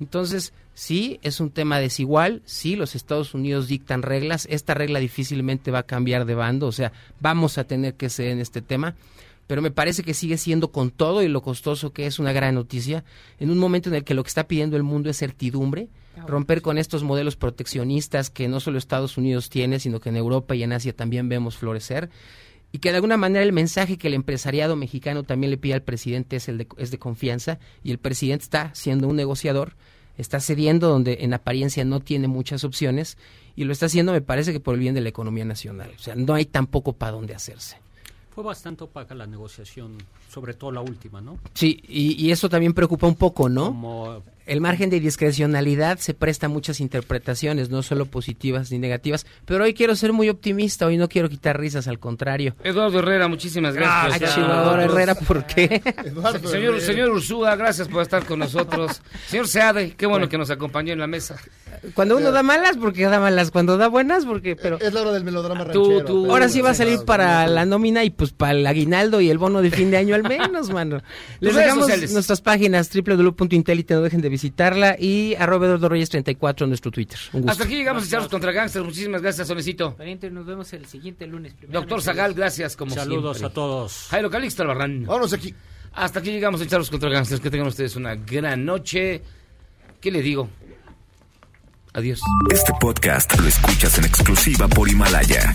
Entonces, sí, es un tema desigual, sí, los Estados Unidos dictan reglas, esta regla difícilmente va a cambiar de bando, o sea, vamos a tener que ceder en este tema, pero me parece que sigue siendo con todo y lo costoso que es una gran noticia, en un momento en el que lo que está pidiendo el mundo es certidumbre, romper con estos modelos proteccionistas que no solo Estados Unidos tiene, sino que en Europa y en Asia también vemos florecer, y que de alguna manera el mensaje que el empresariado mexicano también le pide al presidente es, el de, es de confianza y el presidente está siendo un negociador, está cediendo donde en apariencia no tiene muchas opciones y lo está haciendo me parece que por el bien de la economía nacional. O sea, no hay tampoco para dónde hacerse. fue bastante opaca la negociación, sobre todo la última, ¿no? Sí, y, y eso también preocupa un poco, ¿no? Como El margen de discrecionalidad se presta a muchas interpretaciones, no solo positivas ni negativas. Pero hoy quiero ser muy optimista, hoy no quiero quitar risas, al contrario. Eduardo Herrera, muchísimas Ah, gracias. Chivador Herrera, ¿por qué? Señor, señor Ursúa, gracias por estar con nosotros. *laughs* Señor Seade, qué bueno que nos acompañó en la mesa. Cuando uno da malas, porque da malas. Cuando da buenas, porque... Pero... Es la hora del melodrama Tú, ranchero. tú, pero- ahora sí va a salir para la nómina y pues para el aguinaldo y el bono de fin de año al menos, mano. Les dejamos sociales. nuestras páginas www.intelite, no dejen de visitarla y arroba Eduardo Reyes 34 en nuestro Twitter. Un gusto. Hasta aquí llegamos a Charlos contra Gangsters. Muchísimas gracias, Solecito. Pariente, nos vemos el siguiente lunes. Doctor Zagal, gracias como Saludos siempre. a todos. Jairo Calixto Albarrán. Vámonos aquí. Hasta aquí llegamos a Charlos contra Gangsters. Que tengan ustedes una gran noche. ¿Qué le digo? Adiós. Este podcast lo escuchas en exclusiva por Himalaya.